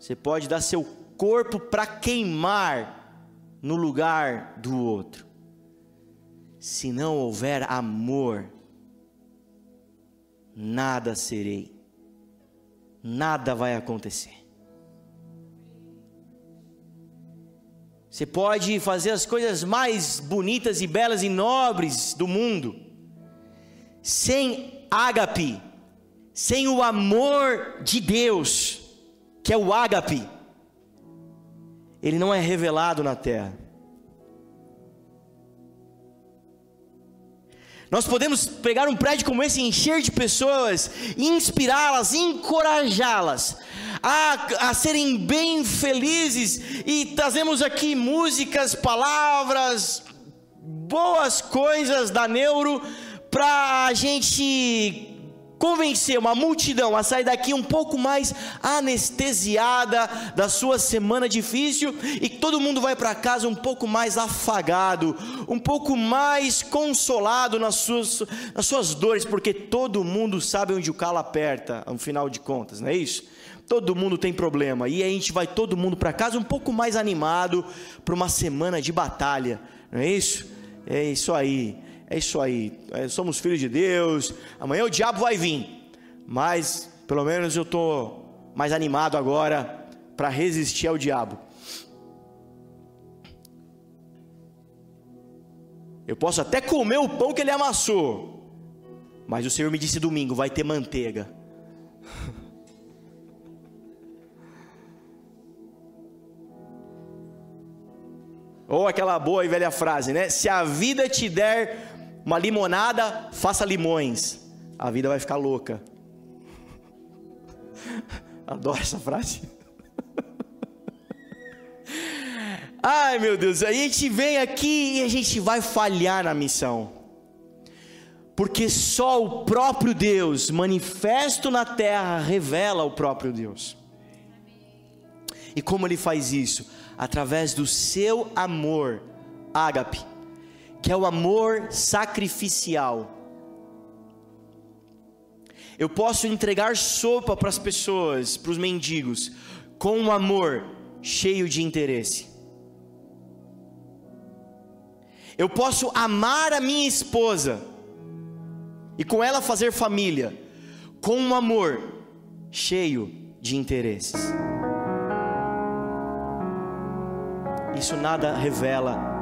Speaker 1: você pode dar seu corpo para queimar no lugar do outro. Se não houver amor, nada serei, nada vai acontecer. Você pode fazer as coisas mais bonitas e belas e nobres do mundo, sem ágape, sem o amor de Deus que é o ágape, ele não é revelado na terra. Nós podemos pegar um prédio como esse, encher de pessoas, inspirá-las, encorajá-las a, a serem bem felizes, e trazemos aqui músicas, palavras, boas coisas da Neuro, para a gente convencer uma multidão a sair daqui um pouco mais anestesiada da sua semana difícil e todo mundo vai para casa um pouco mais afagado, um pouco mais consolado nas suas, nas suas dores, porque todo mundo sabe onde o calo aperta, no final de contas, não é isso? Todo mundo tem problema e a gente vai todo mundo para casa um pouco mais animado para uma semana de batalha, não é isso? É isso aí. É isso aí, é, somos filhos de Deus. Amanhã o diabo vai vir, mas pelo menos eu estou mais animado agora para resistir ao diabo. Eu posso até comer o pão que ele amassou, mas o Senhor me disse domingo: vai ter manteiga. Ou aquela boa e velha frase, né? Se a vida te der uma limonada, faça limões. A vida vai ficar louca. Adoro essa frase. Ai meu Deus, a gente vem aqui e a gente vai falhar na missão. Porque só o próprio Deus, manifesto na terra, revela o próprio Deus. E como ele faz isso? Através do seu amor, ágape que é o amor sacrificial. Eu posso entregar sopa para as pessoas, para os mendigos, com um amor cheio de interesse. Eu posso amar a minha esposa e com ela fazer família, com um amor cheio de interesses. Isso nada revela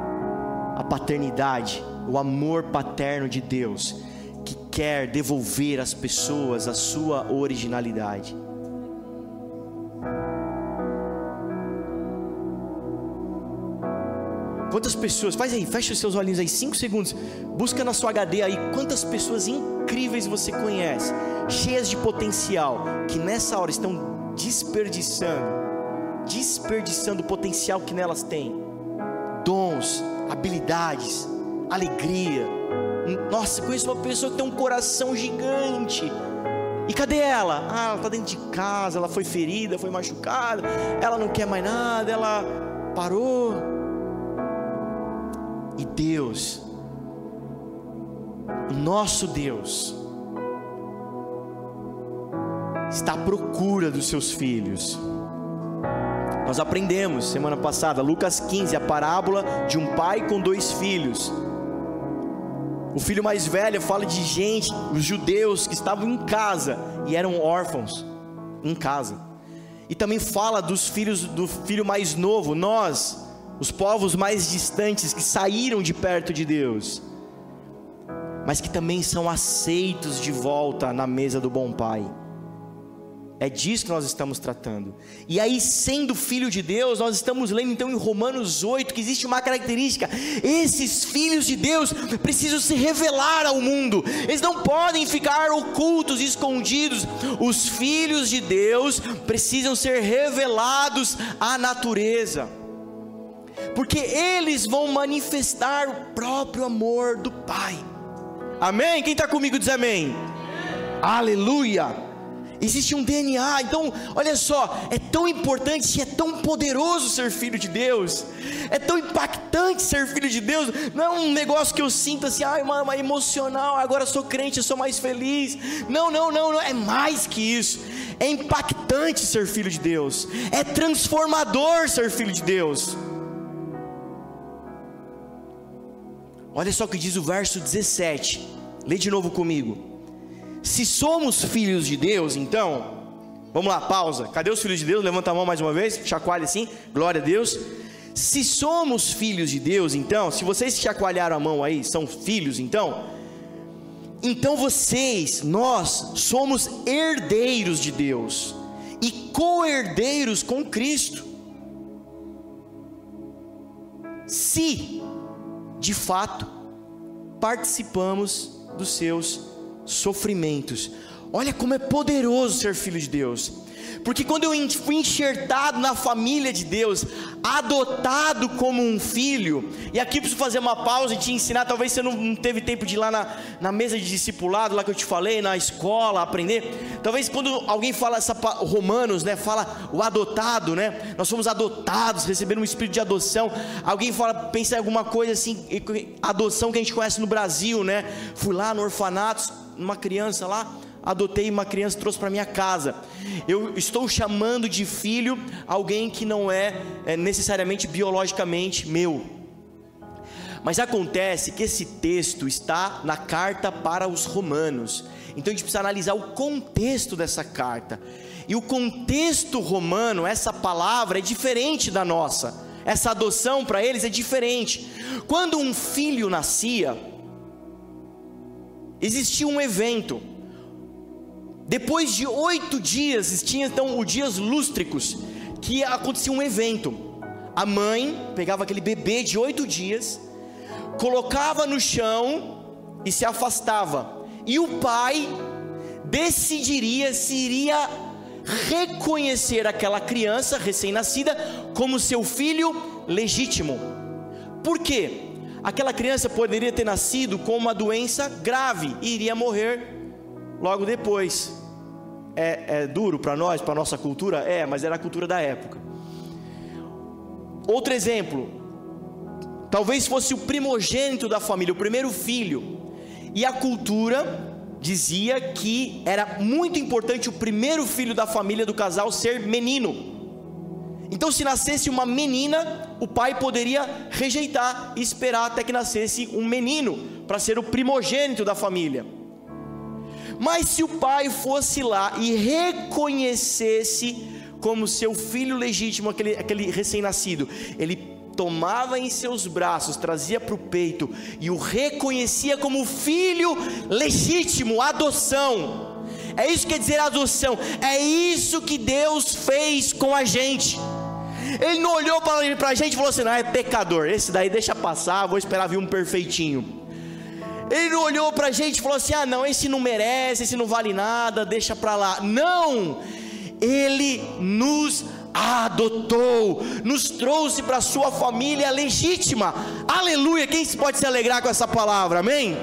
Speaker 1: a paternidade, o amor paterno de Deus, que quer devolver às pessoas a sua originalidade. Quantas pessoas, faz aí, fecha os seus olhinhos aí, cinco segundos, busca na sua HD aí quantas pessoas incríveis você conhece, cheias de potencial, que nessa hora estão desperdiçando, desperdiçando o potencial que nelas dons, habilidades, alegria. Nossa, conheço uma pessoa que tem um coração gigante. E cadê ela? Ah, ela está dentro de casa, ela foi ferida, foi machucada, ela não quer mais nada, ela parou. E Deus, o nosso Deus, está à procura dos seus filhos. Nós aprendemos semana passada, Lucas 15, a parábola de um pai com dois filhos. O filho mais velho fala de gente, os judeus que estavam em casa e eram órfãos em casa. e também fala dos filhos do filho mais novo, nós, os povos mais distantes que saíram de perto de Deus, mas que também são aceitos de volta na mesa do bom Pai. É disso que nós estamos tratando. E aí, sendo filho de Deus, nós estamos lendo então em Romanos 8 que existe uma característica: esses filhos de Deus precisam se revelar ao mundo, eles não podem ficar ocultos, escondidos. Os filhos de Deus precisam ser revelados à natureza, porque eles vão manifestar o próprio amor do Pai. Amém? Quem está comigo diz amém. amém. Aleluia. Existe um DNA, então, olha só, é tão importante, é tão poderoso ser filho de Deus, é tão impactante ser filho de Deus, não é um negócio que eu sinto assim, ai, uma, uma emocional, agora sou crente, eu sou mais feliz. Não, não, não, não, é mais que isso. É impactante ser filho de Deus, é transformador ser filho de Deus. Olha só o que diz o verso 17, lê de novo comigo. Se somos filhos de Deus, então, vamos lá, pausa. Cadê os filhos de Deus? Levanta a mão mais uma vez, chacoalha assim, glória a Deus. Se somos filhos de Deus, então, se vocês chacoalharam a mão aí, são filhos, então, então vocês, nós, somos herdeiros de Deus e co-herdeiros com Cristo. Se, de fato, participamos dos seus sofrimentos. Olha como é poderoso ser filho de Deus. Porque quando eu fui enxertado na família de Deus, adotado como um filho, e aqui preciso fazer uma pausa e te ensinar, talvez você não teve tempo de ir lá na, na mesa de discipulado, lá que eu te falei, na escola, aprender. Talvez quando alguém fala essa Romanos, né, fala o adotado, né? Nós fomos adotados, recebendo um espírito de adoção. Alguém fala, pensa em alguma coisa assim, adoção que a gente conhece no Brasil, né? Fui lá no orfanato, uma criança lá, adotei uma criança trouxe para minha casa. Eu estou chamando de filho alguém que não é, é necessariamente biologicamente meu. Mas acontece que esse texto está na carta para os romanos. Então a gente precisa analisar o contexto dessa carta. E o contexto romano, essa palavra é diferente da nossa. Essa adoção para eles é diferente. Quando um filho nascia, existia um evento. Depois de oito dias, tinha então os dias lústricos, que acontecia um evento. A mãe pegava aquele bebê de oito dias, colocava no chão e se afastava. E o pai decidiria se iria reconhecer aquela criança recém-nascida como seu filho legítimo. Por quê? Aquela criança poderia ter nascido com uma doença grave e iria morrer logo depois. É, é duro para nós, para nossa cultura? É, mas era a cultura da época. Outro exemplo, talvez fosse o primogênito da família, o primeiro filho, e a cultura dizia que era muito importante o primeiro filho da família do casal ser menino. Então, se nascesse uma menina, o pai poderia rejeitar e esperar até que nascesse um menino, para ser o primogênito da família. Mas se o pai fosse lá e reconhecesse como seu filho legítimo, aquele, aquele recém-nascido, ele tomava em seus braços, trazia para o peito e o reconhecia como filho legítimo, adoção. É isso que quer dizer adoção, é isso que Deus fez com a gente. Ele não olhou para a gente e falou assim: não, é pecador, esse daí deixa passar, vou esperar vir um perfeitinho. Ele não olhou para a gente e falou assim: ah, não, esse não merece, esse não vale nada, deixa para lá. Não, ele nos adotou, nos trouxe para a sua família legítima. Aleluia! Quem pode se alegrar com essa palavra? Amém?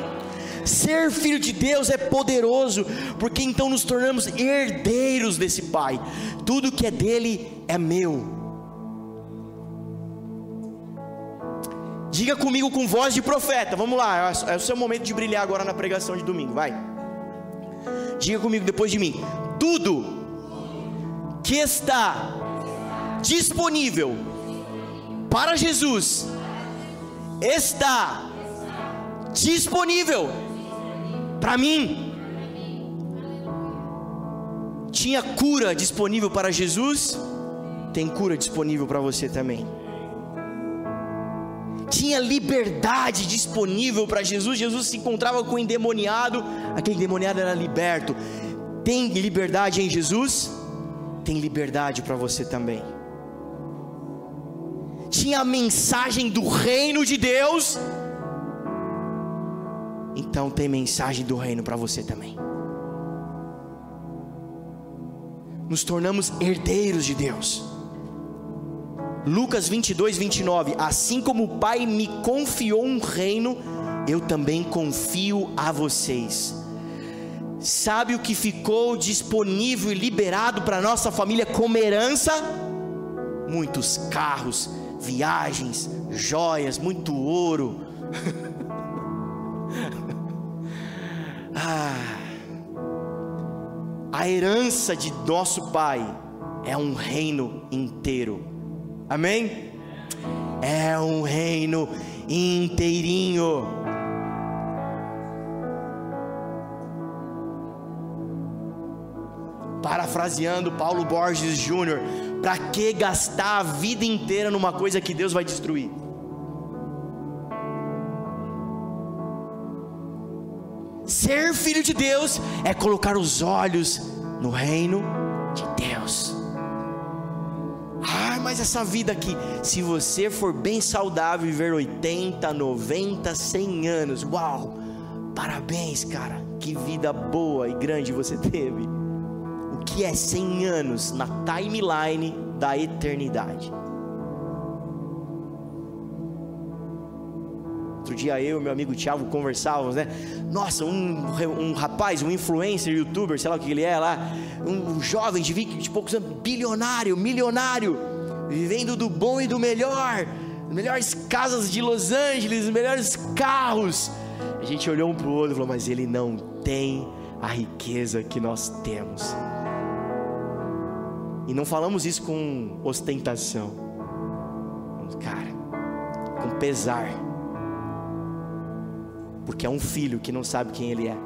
Speaker 1: Ser filho de Deus é poderoso, porque então nos tornamos herdeiros desse Pai. Tudo que é dele é meu. Diga comigo com voz de profeta. Vamos lá, é o seu momento de brilhar agora na pregação de domingo. Vai. Diga comigo depois de mim. Tudo que está disponível para Jesus está disponível para mim. Tinha cura disponível para Jesus? Tem cura disponível para você também. Tinha liberdade disponível para Jesus. Jesus se encontrava com o endemoniado, aquele endemoniado era liberto. Tem liberdade em Jesus? Tem liberdade para você também. Tinha a mensagem do reino de Deus? Então tem mensagem do reino para você também. Nos tornamos herdeiros de Deus. Lucas 22, 29. Assim como o Pai me confiou um reino, eu também confio a vocês. Sabe o que ficou disponível e liberado para nossa família como herança? Muitos carros, viagens, joias, muito ouro. ah, a herança de nosso Pai é um reino inteiro. Amém? É um reino inteirinho. Parafraseando Paulo Borges Júnior, para que gastar a vida inteira numa coisa que Deus vai destruir? Ser filho de Deus é colocar os olhos no reino de Deus. Mas essa vida aqui, se você for bem saudável, viver 80, 90, 100 anos, uau! Parabéns, cara. Que vida boa e grande você teve. O que é 100 anos na timeline da eternidade? Outro dia eu e meu amigo Thiago conversávamos, né? Nossa, um, um rapaz, um influencer, youtuber, sei lá o que ele é lá, um jovem de 20 de poucos anos, bilionário, milionário, vivendo do bom e do melhor, melhores casas de Los Angeles, melhores carros. A gente olhou um para o outro e falou: Mas ele não tem a riqueza que nós temos. E não falamos isso com ostentação, cara, com pesar porque é um filho que não sabe quem ele é.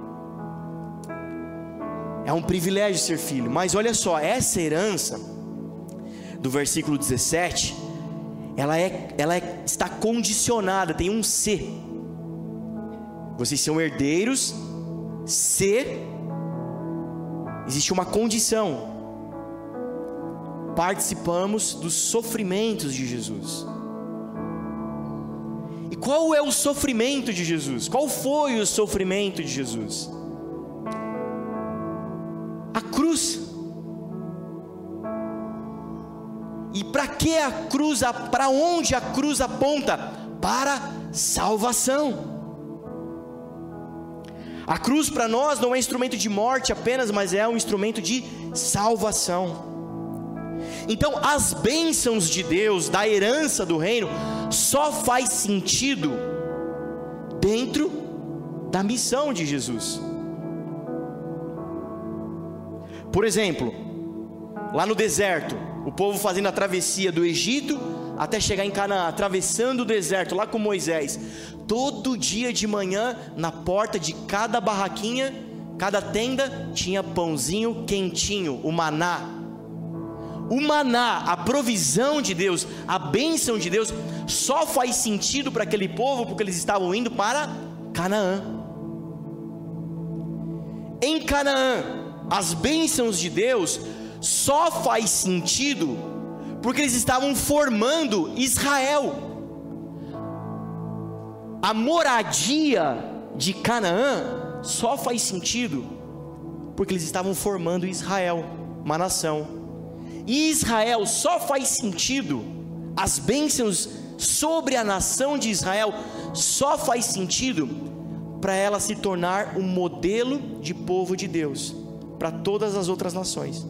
Speaker 1: É um privilégio ser filho, mas olha só, essa herança do versículo 17, ela é, ela é, está condicionada, tem um se. Vocês são herdeiros, se existe uma condição. Participamos dos sofrimentos de Jesus qual é o sofrimento de Jesus? Qual foi o sofrimento de Jesus? A cruz. Que a cruz, para onde a cruz aponta? Para salvação. A cruz para nós não é instrumento de morte apenas, mas é um instrumento de salvação. Então, as bênçãos de Deus, da herança do reino, só faz sentido dentro da missão de Jesus. Por exemplo, lá no deserto, o povo fazendo a travessia do Egito até chegar em Canaã, atravessando o deserto lá com Moisés. Todo dia de manhã, na porta de cada barraquinha, cada tenda, tinha pãozinho quentinho, o maná o maná, a provisão de Deus, a bênção de Deus, só faz sentido para aquele povo porque eles estavam indo para Canaã. Em Canaã, as bênçãos de Deus só faz sentido porque eles estavam formando Israel. A moradia de Canaã só faz sentido porque eles estavam formando Israel, uma nação. E Israel só faz sentido, as bênçãos sobre a nação de Israel só faz sentido para ela se tornar um modelo de povo de Deus para todas as outras nações.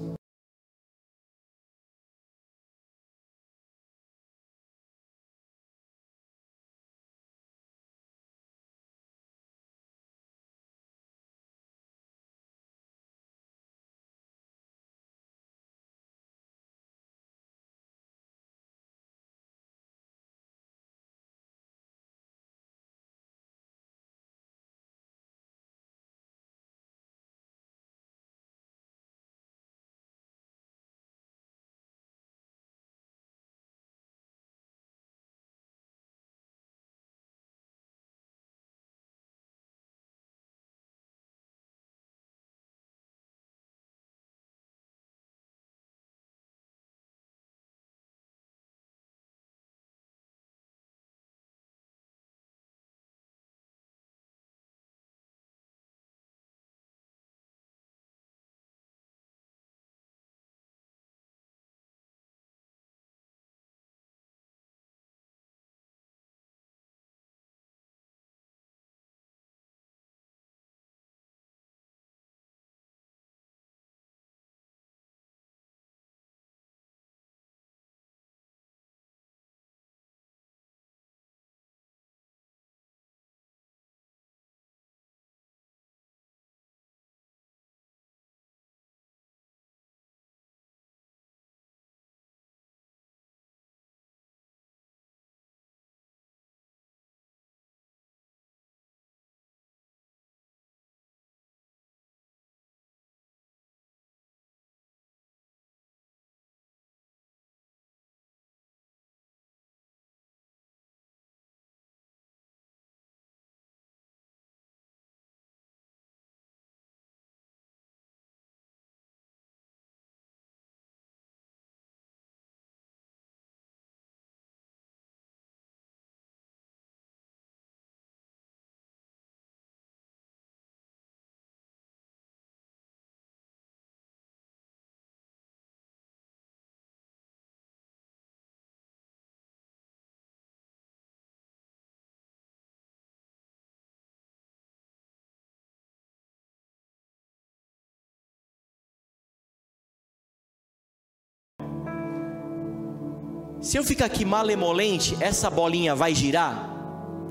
Speaker 1: Se eu ficar aqui malemolente, essa bolinha vai girar?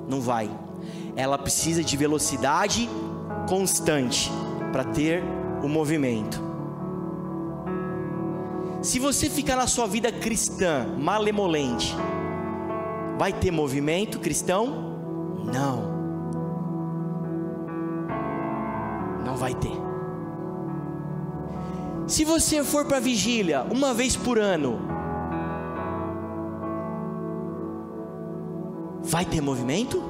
Speaker 1: Não vai. Ela precisa de velocidade constante para ter o movimento. Se você ficar na sua vida cristã malemolente, vai ter movimento cristão? Não. Não vai ter. Se você for para vigília uma vez por ano, vai ter movimento?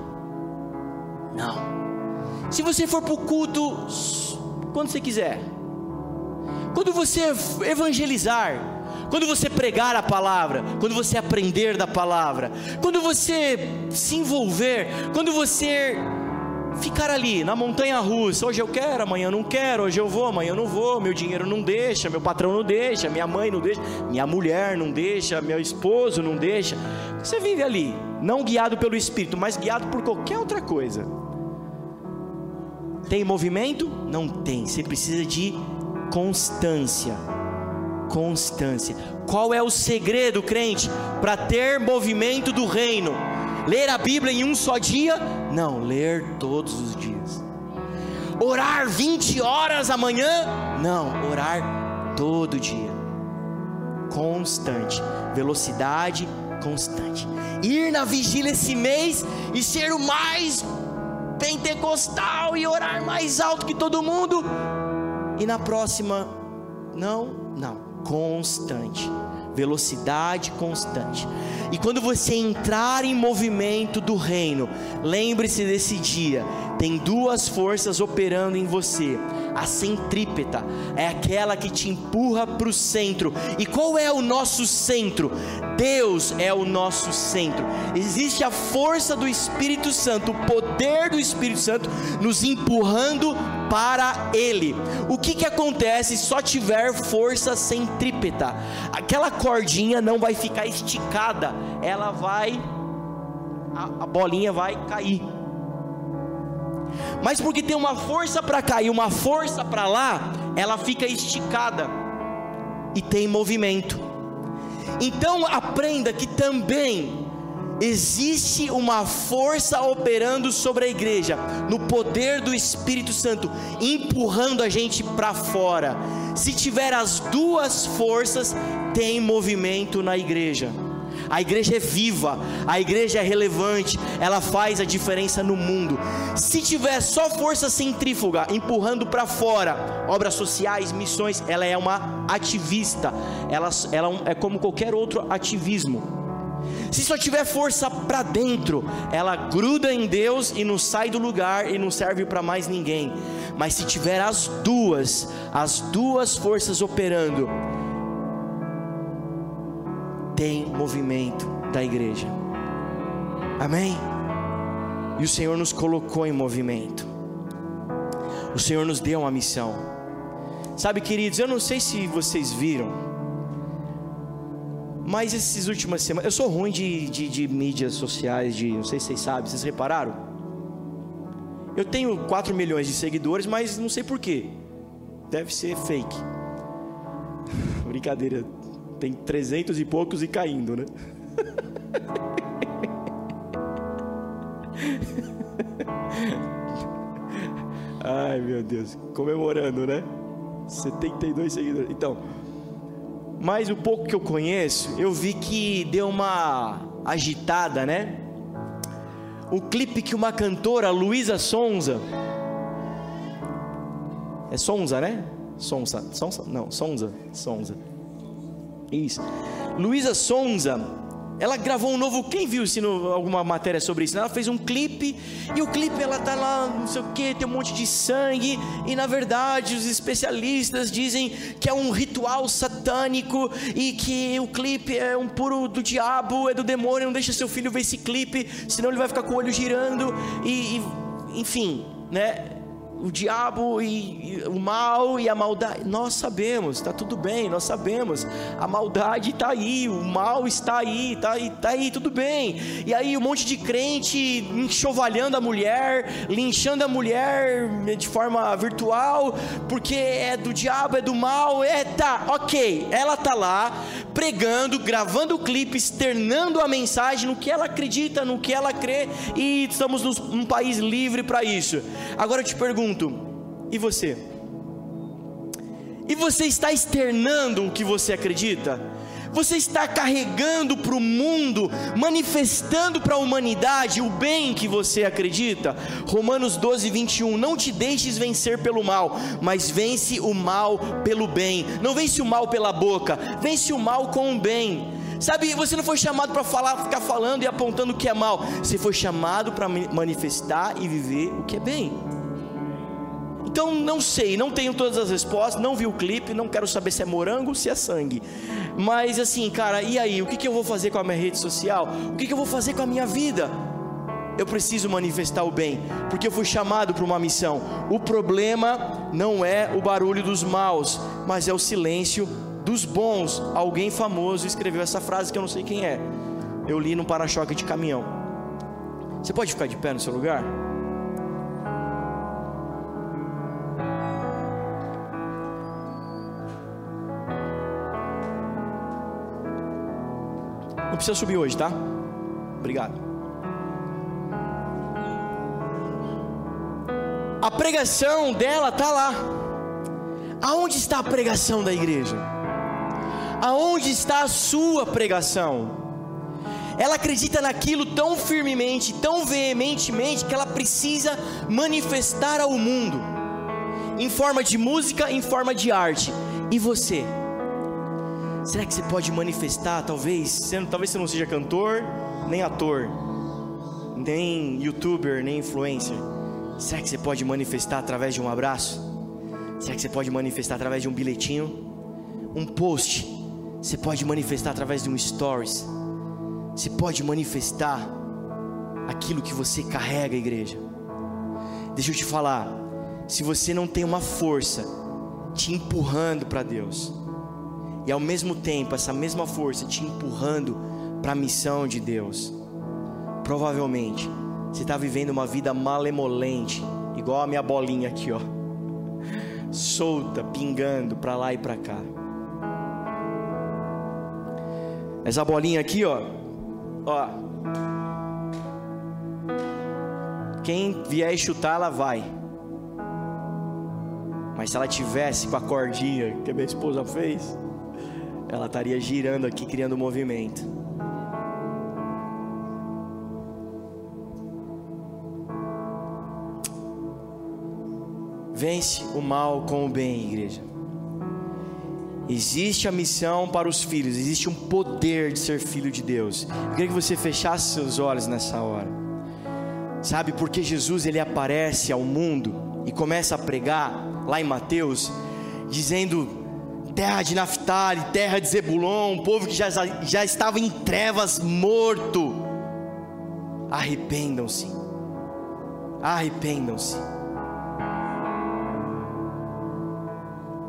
Speaker 1: Não. Se você for para o culto quando você quiser, quando você evangelizar, quando você pregar a palavra, quando você aprender da palavra, quando você se envolver, quando você ficar ali na montanha russa, hoje eu quero, amanhã não quero, hoje eu vou, amanhã não vou, meu dinheiro não deixa, meu patrão não deixa, minha mãe não deixa, minha mulher não deixa, meu esposo não deixa. Você vive ali, não guiado pelo Espírito, mas guiado por qualquer outra coisa. Tem movimento? Não tem. Você precisa de constância. Constância. Qual é o segredo, crente, para ter movimento do reino? Ler a Bíblia em um só dia? Não, ler todos os dias. Orar 20 horas amanhã? Não, orar todo dia. Constante. Velocidade constante. Ir na vigília esse mês e ser o mais pentecostal e orar mais alto que todo mundo. E na próxima, não, não, constante velocidade constante. E quando você entrar em movimento do reino, lembre-se desse dia: tem duas forças operando em você. A centrípeta é aquela que te empurra para o centro. E qual é o nosso centro? Deus é o nosso centro. Existe a força do Espírito Santo, o poder do Espírito Santo nos empurrando para Ele. O que, que acontece se só tiver força centrípeta? Aquela cordinha não vai ficar esticada, ela vai, a, a bolinha vai cair. Mas porque tem uma força para cair, uma força para lá, ela fica esticada e tem movimento. Então aprenda que também existe uma força operando sobre a igreja, no poder do Espírito Santo, empurrando a gente para fora. Se tiver as duas forças, tem movimento na igreja. A igreja é viva, a igreja é relevante, ela faz a diferença no mundo. Se tiver só força centrífuga empurrando para fora, obras sociais, missões, ela é uma ativista. Ela, ela é como qualquer outro ativismo. Se só tiver força para dentro, ela gruda em Deus e não sai do lugar e não serve para mais ninguém. Mas se tiver as duas, as duas forças operando, tem movimento da igreja. Amém? E o Senhor nos colocou em movimento. O Senhor nos deu uma missão. Sabe, queridos, eu não sei se vocês viram, mas essas últimas semanas, eu sou ruim de, de, de mídias sociais, de não sei se vocês sabem, vocês repararam? Eu tenho 4 milhões de seguidores, mas não sei porquê. Deve ser fake. Brincadeira, tem 300 e poucos e caindo, né? Ai meu Deus, comemorando, né? 72 seguidores. Então, mas o pouco que eu conheço, eu vi que deu uma agitada, né? O clipe que uma cantora, Luísa Sonza, é Sonza, né? Sonza, Sonza, não, Sonza, Sonza. Isso. Luísa Sonza ela gravou um novo. Quem viu se no, alguma matéria sobre isso? Ela fez um clipe e o clipe ela tá lá, não sei o que, tem um monte de sangue e na verdade os especialistas dizem que é um ritual satânico e que o clipe é um puro do diabo, é do demônio. Não deixa seu filho ver esse clipe, senão ele vai ficar com o olho girando e, e enfim, né? O diabo e, e, o mal e a maldade. Nós sabemos, está tudo bem, nós sabemos. A maldade está aí, o mal está aí, está aí, tá aí, tudo bem. E aí um monte de crente enxovalhando a mulher, linchando a mulher de forma virtual, porque é do diabo, é do mal. É, tá, ok. Ela tá lá pregando, gravando o clipe, externando a mensagem no que ela acredita, no que ela crê, e estamos num país livre para isso. Agora eu te pergunto, e você? E você está externando o que você acredita? Você está carregando para o mundo, manifestando para a humanidade o bem que você acredita? Romanos 12, 21. Não te deixes vencer pelo mal, mas vence o mal pelo bem. Não vence o mal pela boca, vence o mal com o bem. Sabe, você não foi chamado para falar, ficar falando e apontando o que é mal. Você foi chamado para manifestar e viver o que é bem. Então não sei, não tenho todas as respostas, não vi o clipe, não quero saber se é morango ou se é sangue. Mas assim, cara, e aí? O que, que eu vou fazer com a minha rede social? O que, que eu vou fazer com a minha vida? Eu preciso manifestar o bem, porque eu fui chamado para uma missão. O problema não é o barulho dos maus, mas é o silêncio dos bons. Alguém famoso escreveu essa frase que eu não sei quem é. Eu li no para-choque de caminhão. Você pode ficar de pé no seu lugar? Precisa subir hoje, tá? Obrigado. A pregação dela tá lá. Aonde está a pregação da igreja? Aonde está a sua pregação? Ela acredita naquilo tão firmemente, tão veementemente, que ela precisa manifestar ao mundo, em forma de música, em forma de arte. E você? Será que você pode manifestar, talvez, sendo, talvez você não seja cantor, nem ator, nem youtuber, nem influencer. Será que você pode manifestar através de um abraço? Será que você pode manifestar através de um bilhetinho? Um post? Você pode manifestar através de um stories? Você pode manifestar aquilo que você carrega, igreja. Deixa eu te falar, se você não tem uma força te empurrando para Deus, e ao mesmo tempo essa mesma força te empurrando para a missão de Deus. Provavelmente você está vivendo uma vida malemolente, igual a minha bolinha aqui, ó, solta, pingando para lá e para cá. Essa bolinha aqui, ó, ó. Quem vier chutar, ela vai. Mas se ela tivesse com a cordinha que a minha esposa fez, ela estaria girando aqui, criando movimento. Vence o mal com o bem, igreja. Existe a missão para os filhos, existe um poder de ser filho de Deus. Eu queria que você fechasse seus olhos nessa hora. Sabe, porque Jesus ele aparece ao mundo e começa a pregar lá em Mateus, dizendo terra de Naftali, terra de Zebulon, um povo que já, já estava em trevas, morto. Arrependam-se, arrependam-se.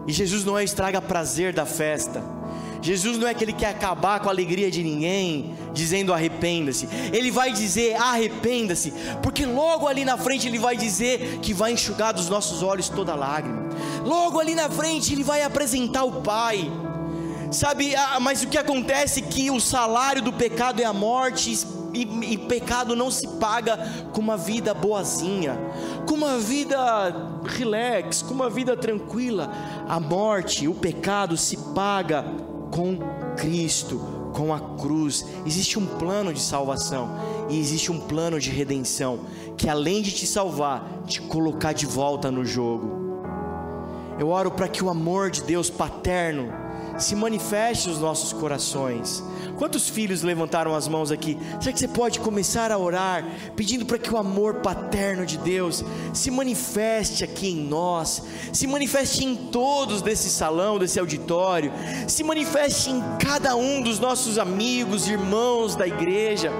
Speaker 1: E Jesus não é o estraga prazer da festa. Jesus não é aquele que quer acabar com a alegria de ninguém, dizendo arrependa-se. Ele vai dizer arrependa-se, porque logo ali na frente ele vai dizer que vai enxugar dos nossos olhos toda lágrima. Logo ali na frente ele vai apresentar o Pai. Sabe, mas o que acontece é que o salário do pecado é a morte, e, e, pecado não se paga com uma vida boazinha, com uma vida relax, com uma vida tranquila. A morte, o pecado se paga com Cristo, com a cruz. Existe um plano de salvação e existe um plano de redenção que além de te salvar, te colocar de volta no jogo. Eu oro para que o amor de Deus paterno se manifeste nos nossos corações, Quantos filhos levantaram as mãos aqui? Será que você pode começar a orar, pedindo para que o amor paterno de Deus se manifeste aqui em nós, se manifeste em todos desse salão, desse auditório, se manifeste em cada um dos nossos amigos, irmãos da igreja?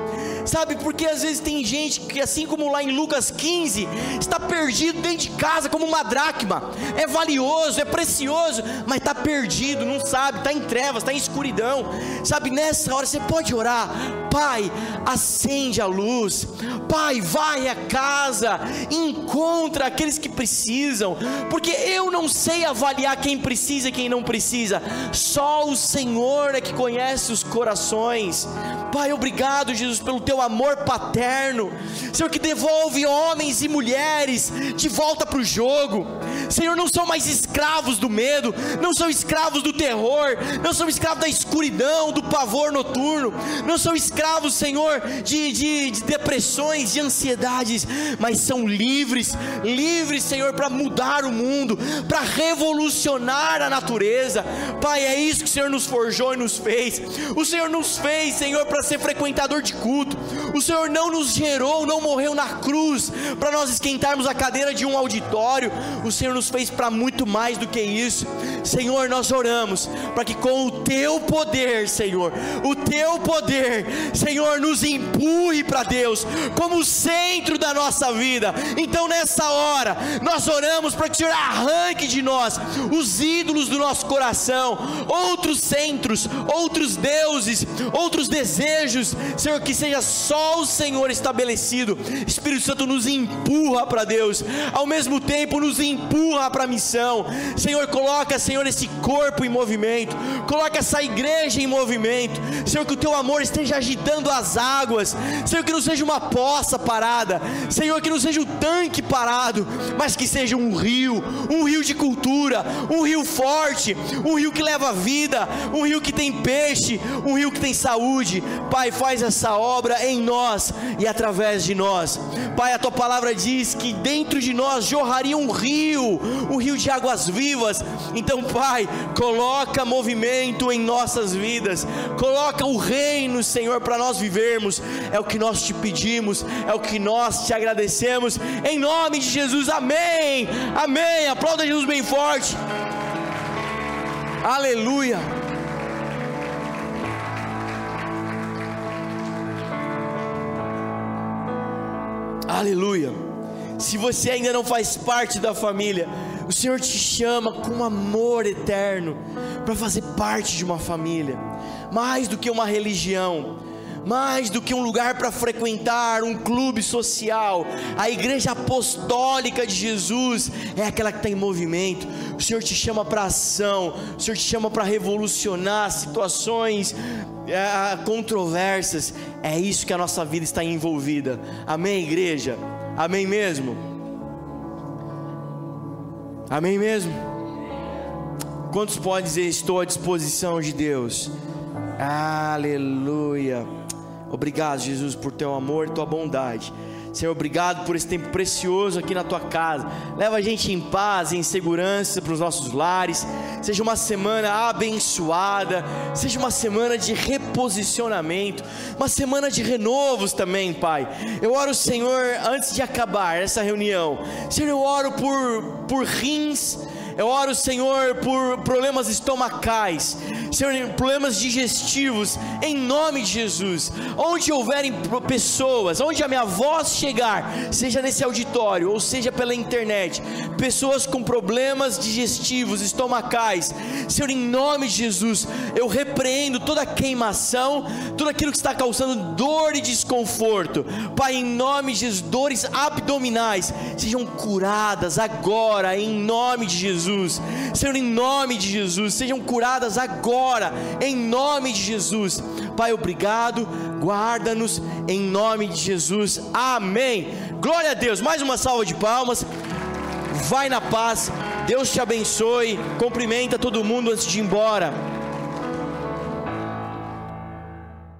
Speaker 1: Sabe, porque às vezes tem gente que, assim como lá em Lucas 15, está perdido dentro de casa como uma dracma, é valioso, é precioso, mas está perdido, não sabe, está em trevas, está em escuridão. Sabe, nessa hora você pode orar, Pai, acende a luz, Pai, vai à casa, encontra aqueles que precisam, porque eu não sei avaliar quem precisa e quem não precisa, só o Senhor é que conhece os corações. Pai, obrigado, Jesus, pelo teu amor paterno, Senhor, que devolve homens e mulheres de volta para o jogo. Senhor, não são mais escravos do medo, não são escravos do terror, não são escravos da escuridão, do pavor noturno, não são escravos, Senhor, de, de, de depressões, de ansiedades, mas são livres, livres, Senhor, para mudar o mundo, para revolucionar a natureza. Pai, é isso que o Senhor nos forjou e nos fez. O Senhor nos fez, Senhor, para ser frequentador de culto. O Senhor não nos gerou, não morreu na cruz para nós esquentarmos a cadeira de um auditório. O Senhor nos fez para muito mais do que isso. Senhor, nós oramos para que com o teu poder, Senhor, o teu poder, Senhor, nos empurre para Deus como centro da nossa vida. Então, nessa hora, nós oramos para que o Senhor arranque de nós os ídolos do nosso coração, outros centros, outros deuses, outros desejos, Senhor, que seja só o Senhor estabelecido. Espírito Santo nos empurra para Deus, ao mesmo tempo nos empurra para a missão. Senhor, coloca, Senhor, esse corpo em movimento, coloca essa igreja em movimento. Senhor, que o teu amor esteja agitando as águas. Senhor, que não seja uma poça parada. Senhor, que não seja um tanque parado, mas que seja um rio, um rio de cultura, um rio forte, um rio que leva vida, um rio que tem peixe, um rio que tem saúde. Pai, faz essa obra em nós e através de nós. Pai, a tua palavra diz que dentro de nós jorraria um rio, um rio de águas vivas. Então, Pai, coloca movimento em nossas vidas, coloca o reino, Senhor, para nós vivermos. É o que nós te pedimos, é o que nós te agradecemos. Em nome de Jesus, amém. Amém. Aplauda Jesus bem forte. Aleluia. Aleluia. Se você ainda não faz parte da família, o Senhor te chama com amor eterno para fazer parte de uma família, mais do que uma religião, mais do que um lugar para frequentar, um clube social. A igreja apostólica de Jesus é aquela que está em movimento. O Senhor te chama para ação, o Senhor te chama para revolucionar situações é, controversas. É isso que a nossa vida está envolvida. Amém, igreja? Amém mesmo? Amém mesmo? Quantos podem dizer estou à disposição de Deus? Aleluia. Obrigado, Jesus, por teu amor e tua bondade. Senhor, obrigado por esse tempo precioso aqui na tua casa. Leva a gente em paz, em segurança para os nossos lares. Seja uma semana abençoada, seja uma semana de reposicionamento, uma semana de renovos também, Pai. Eu oro, Senhor, antes de acabar essa reunião. Senhor, eu oro por por rins eu oro, Senhor, por problemas estomacais, Senhor, problemas digestivos, em nome de Jesus. Onde houverem pessoas, onde a minha voz chegar, seja nesse auditório ou seja pela internet, pessoas com problemas digestivos, estomacais, Senhor, em nome de Jesus, eu repreendo toda queimação, tudo aquilo que está causando dor e desconforto. Pai, em nome de Jesus, dores abdominais sejam curadas agora, em nome de Jesus. Jesus. Senhor, em nome de Jesus, sejam curadas agora, em nome de Jesus. Pai, obrigado, guarda-nos, em nome de Jesus. Amém. Glória a Deus. Mais uma salva de palmas. Vai na paz. Deus te abençoe. Cumprimenta todo mundo antes de ir embora.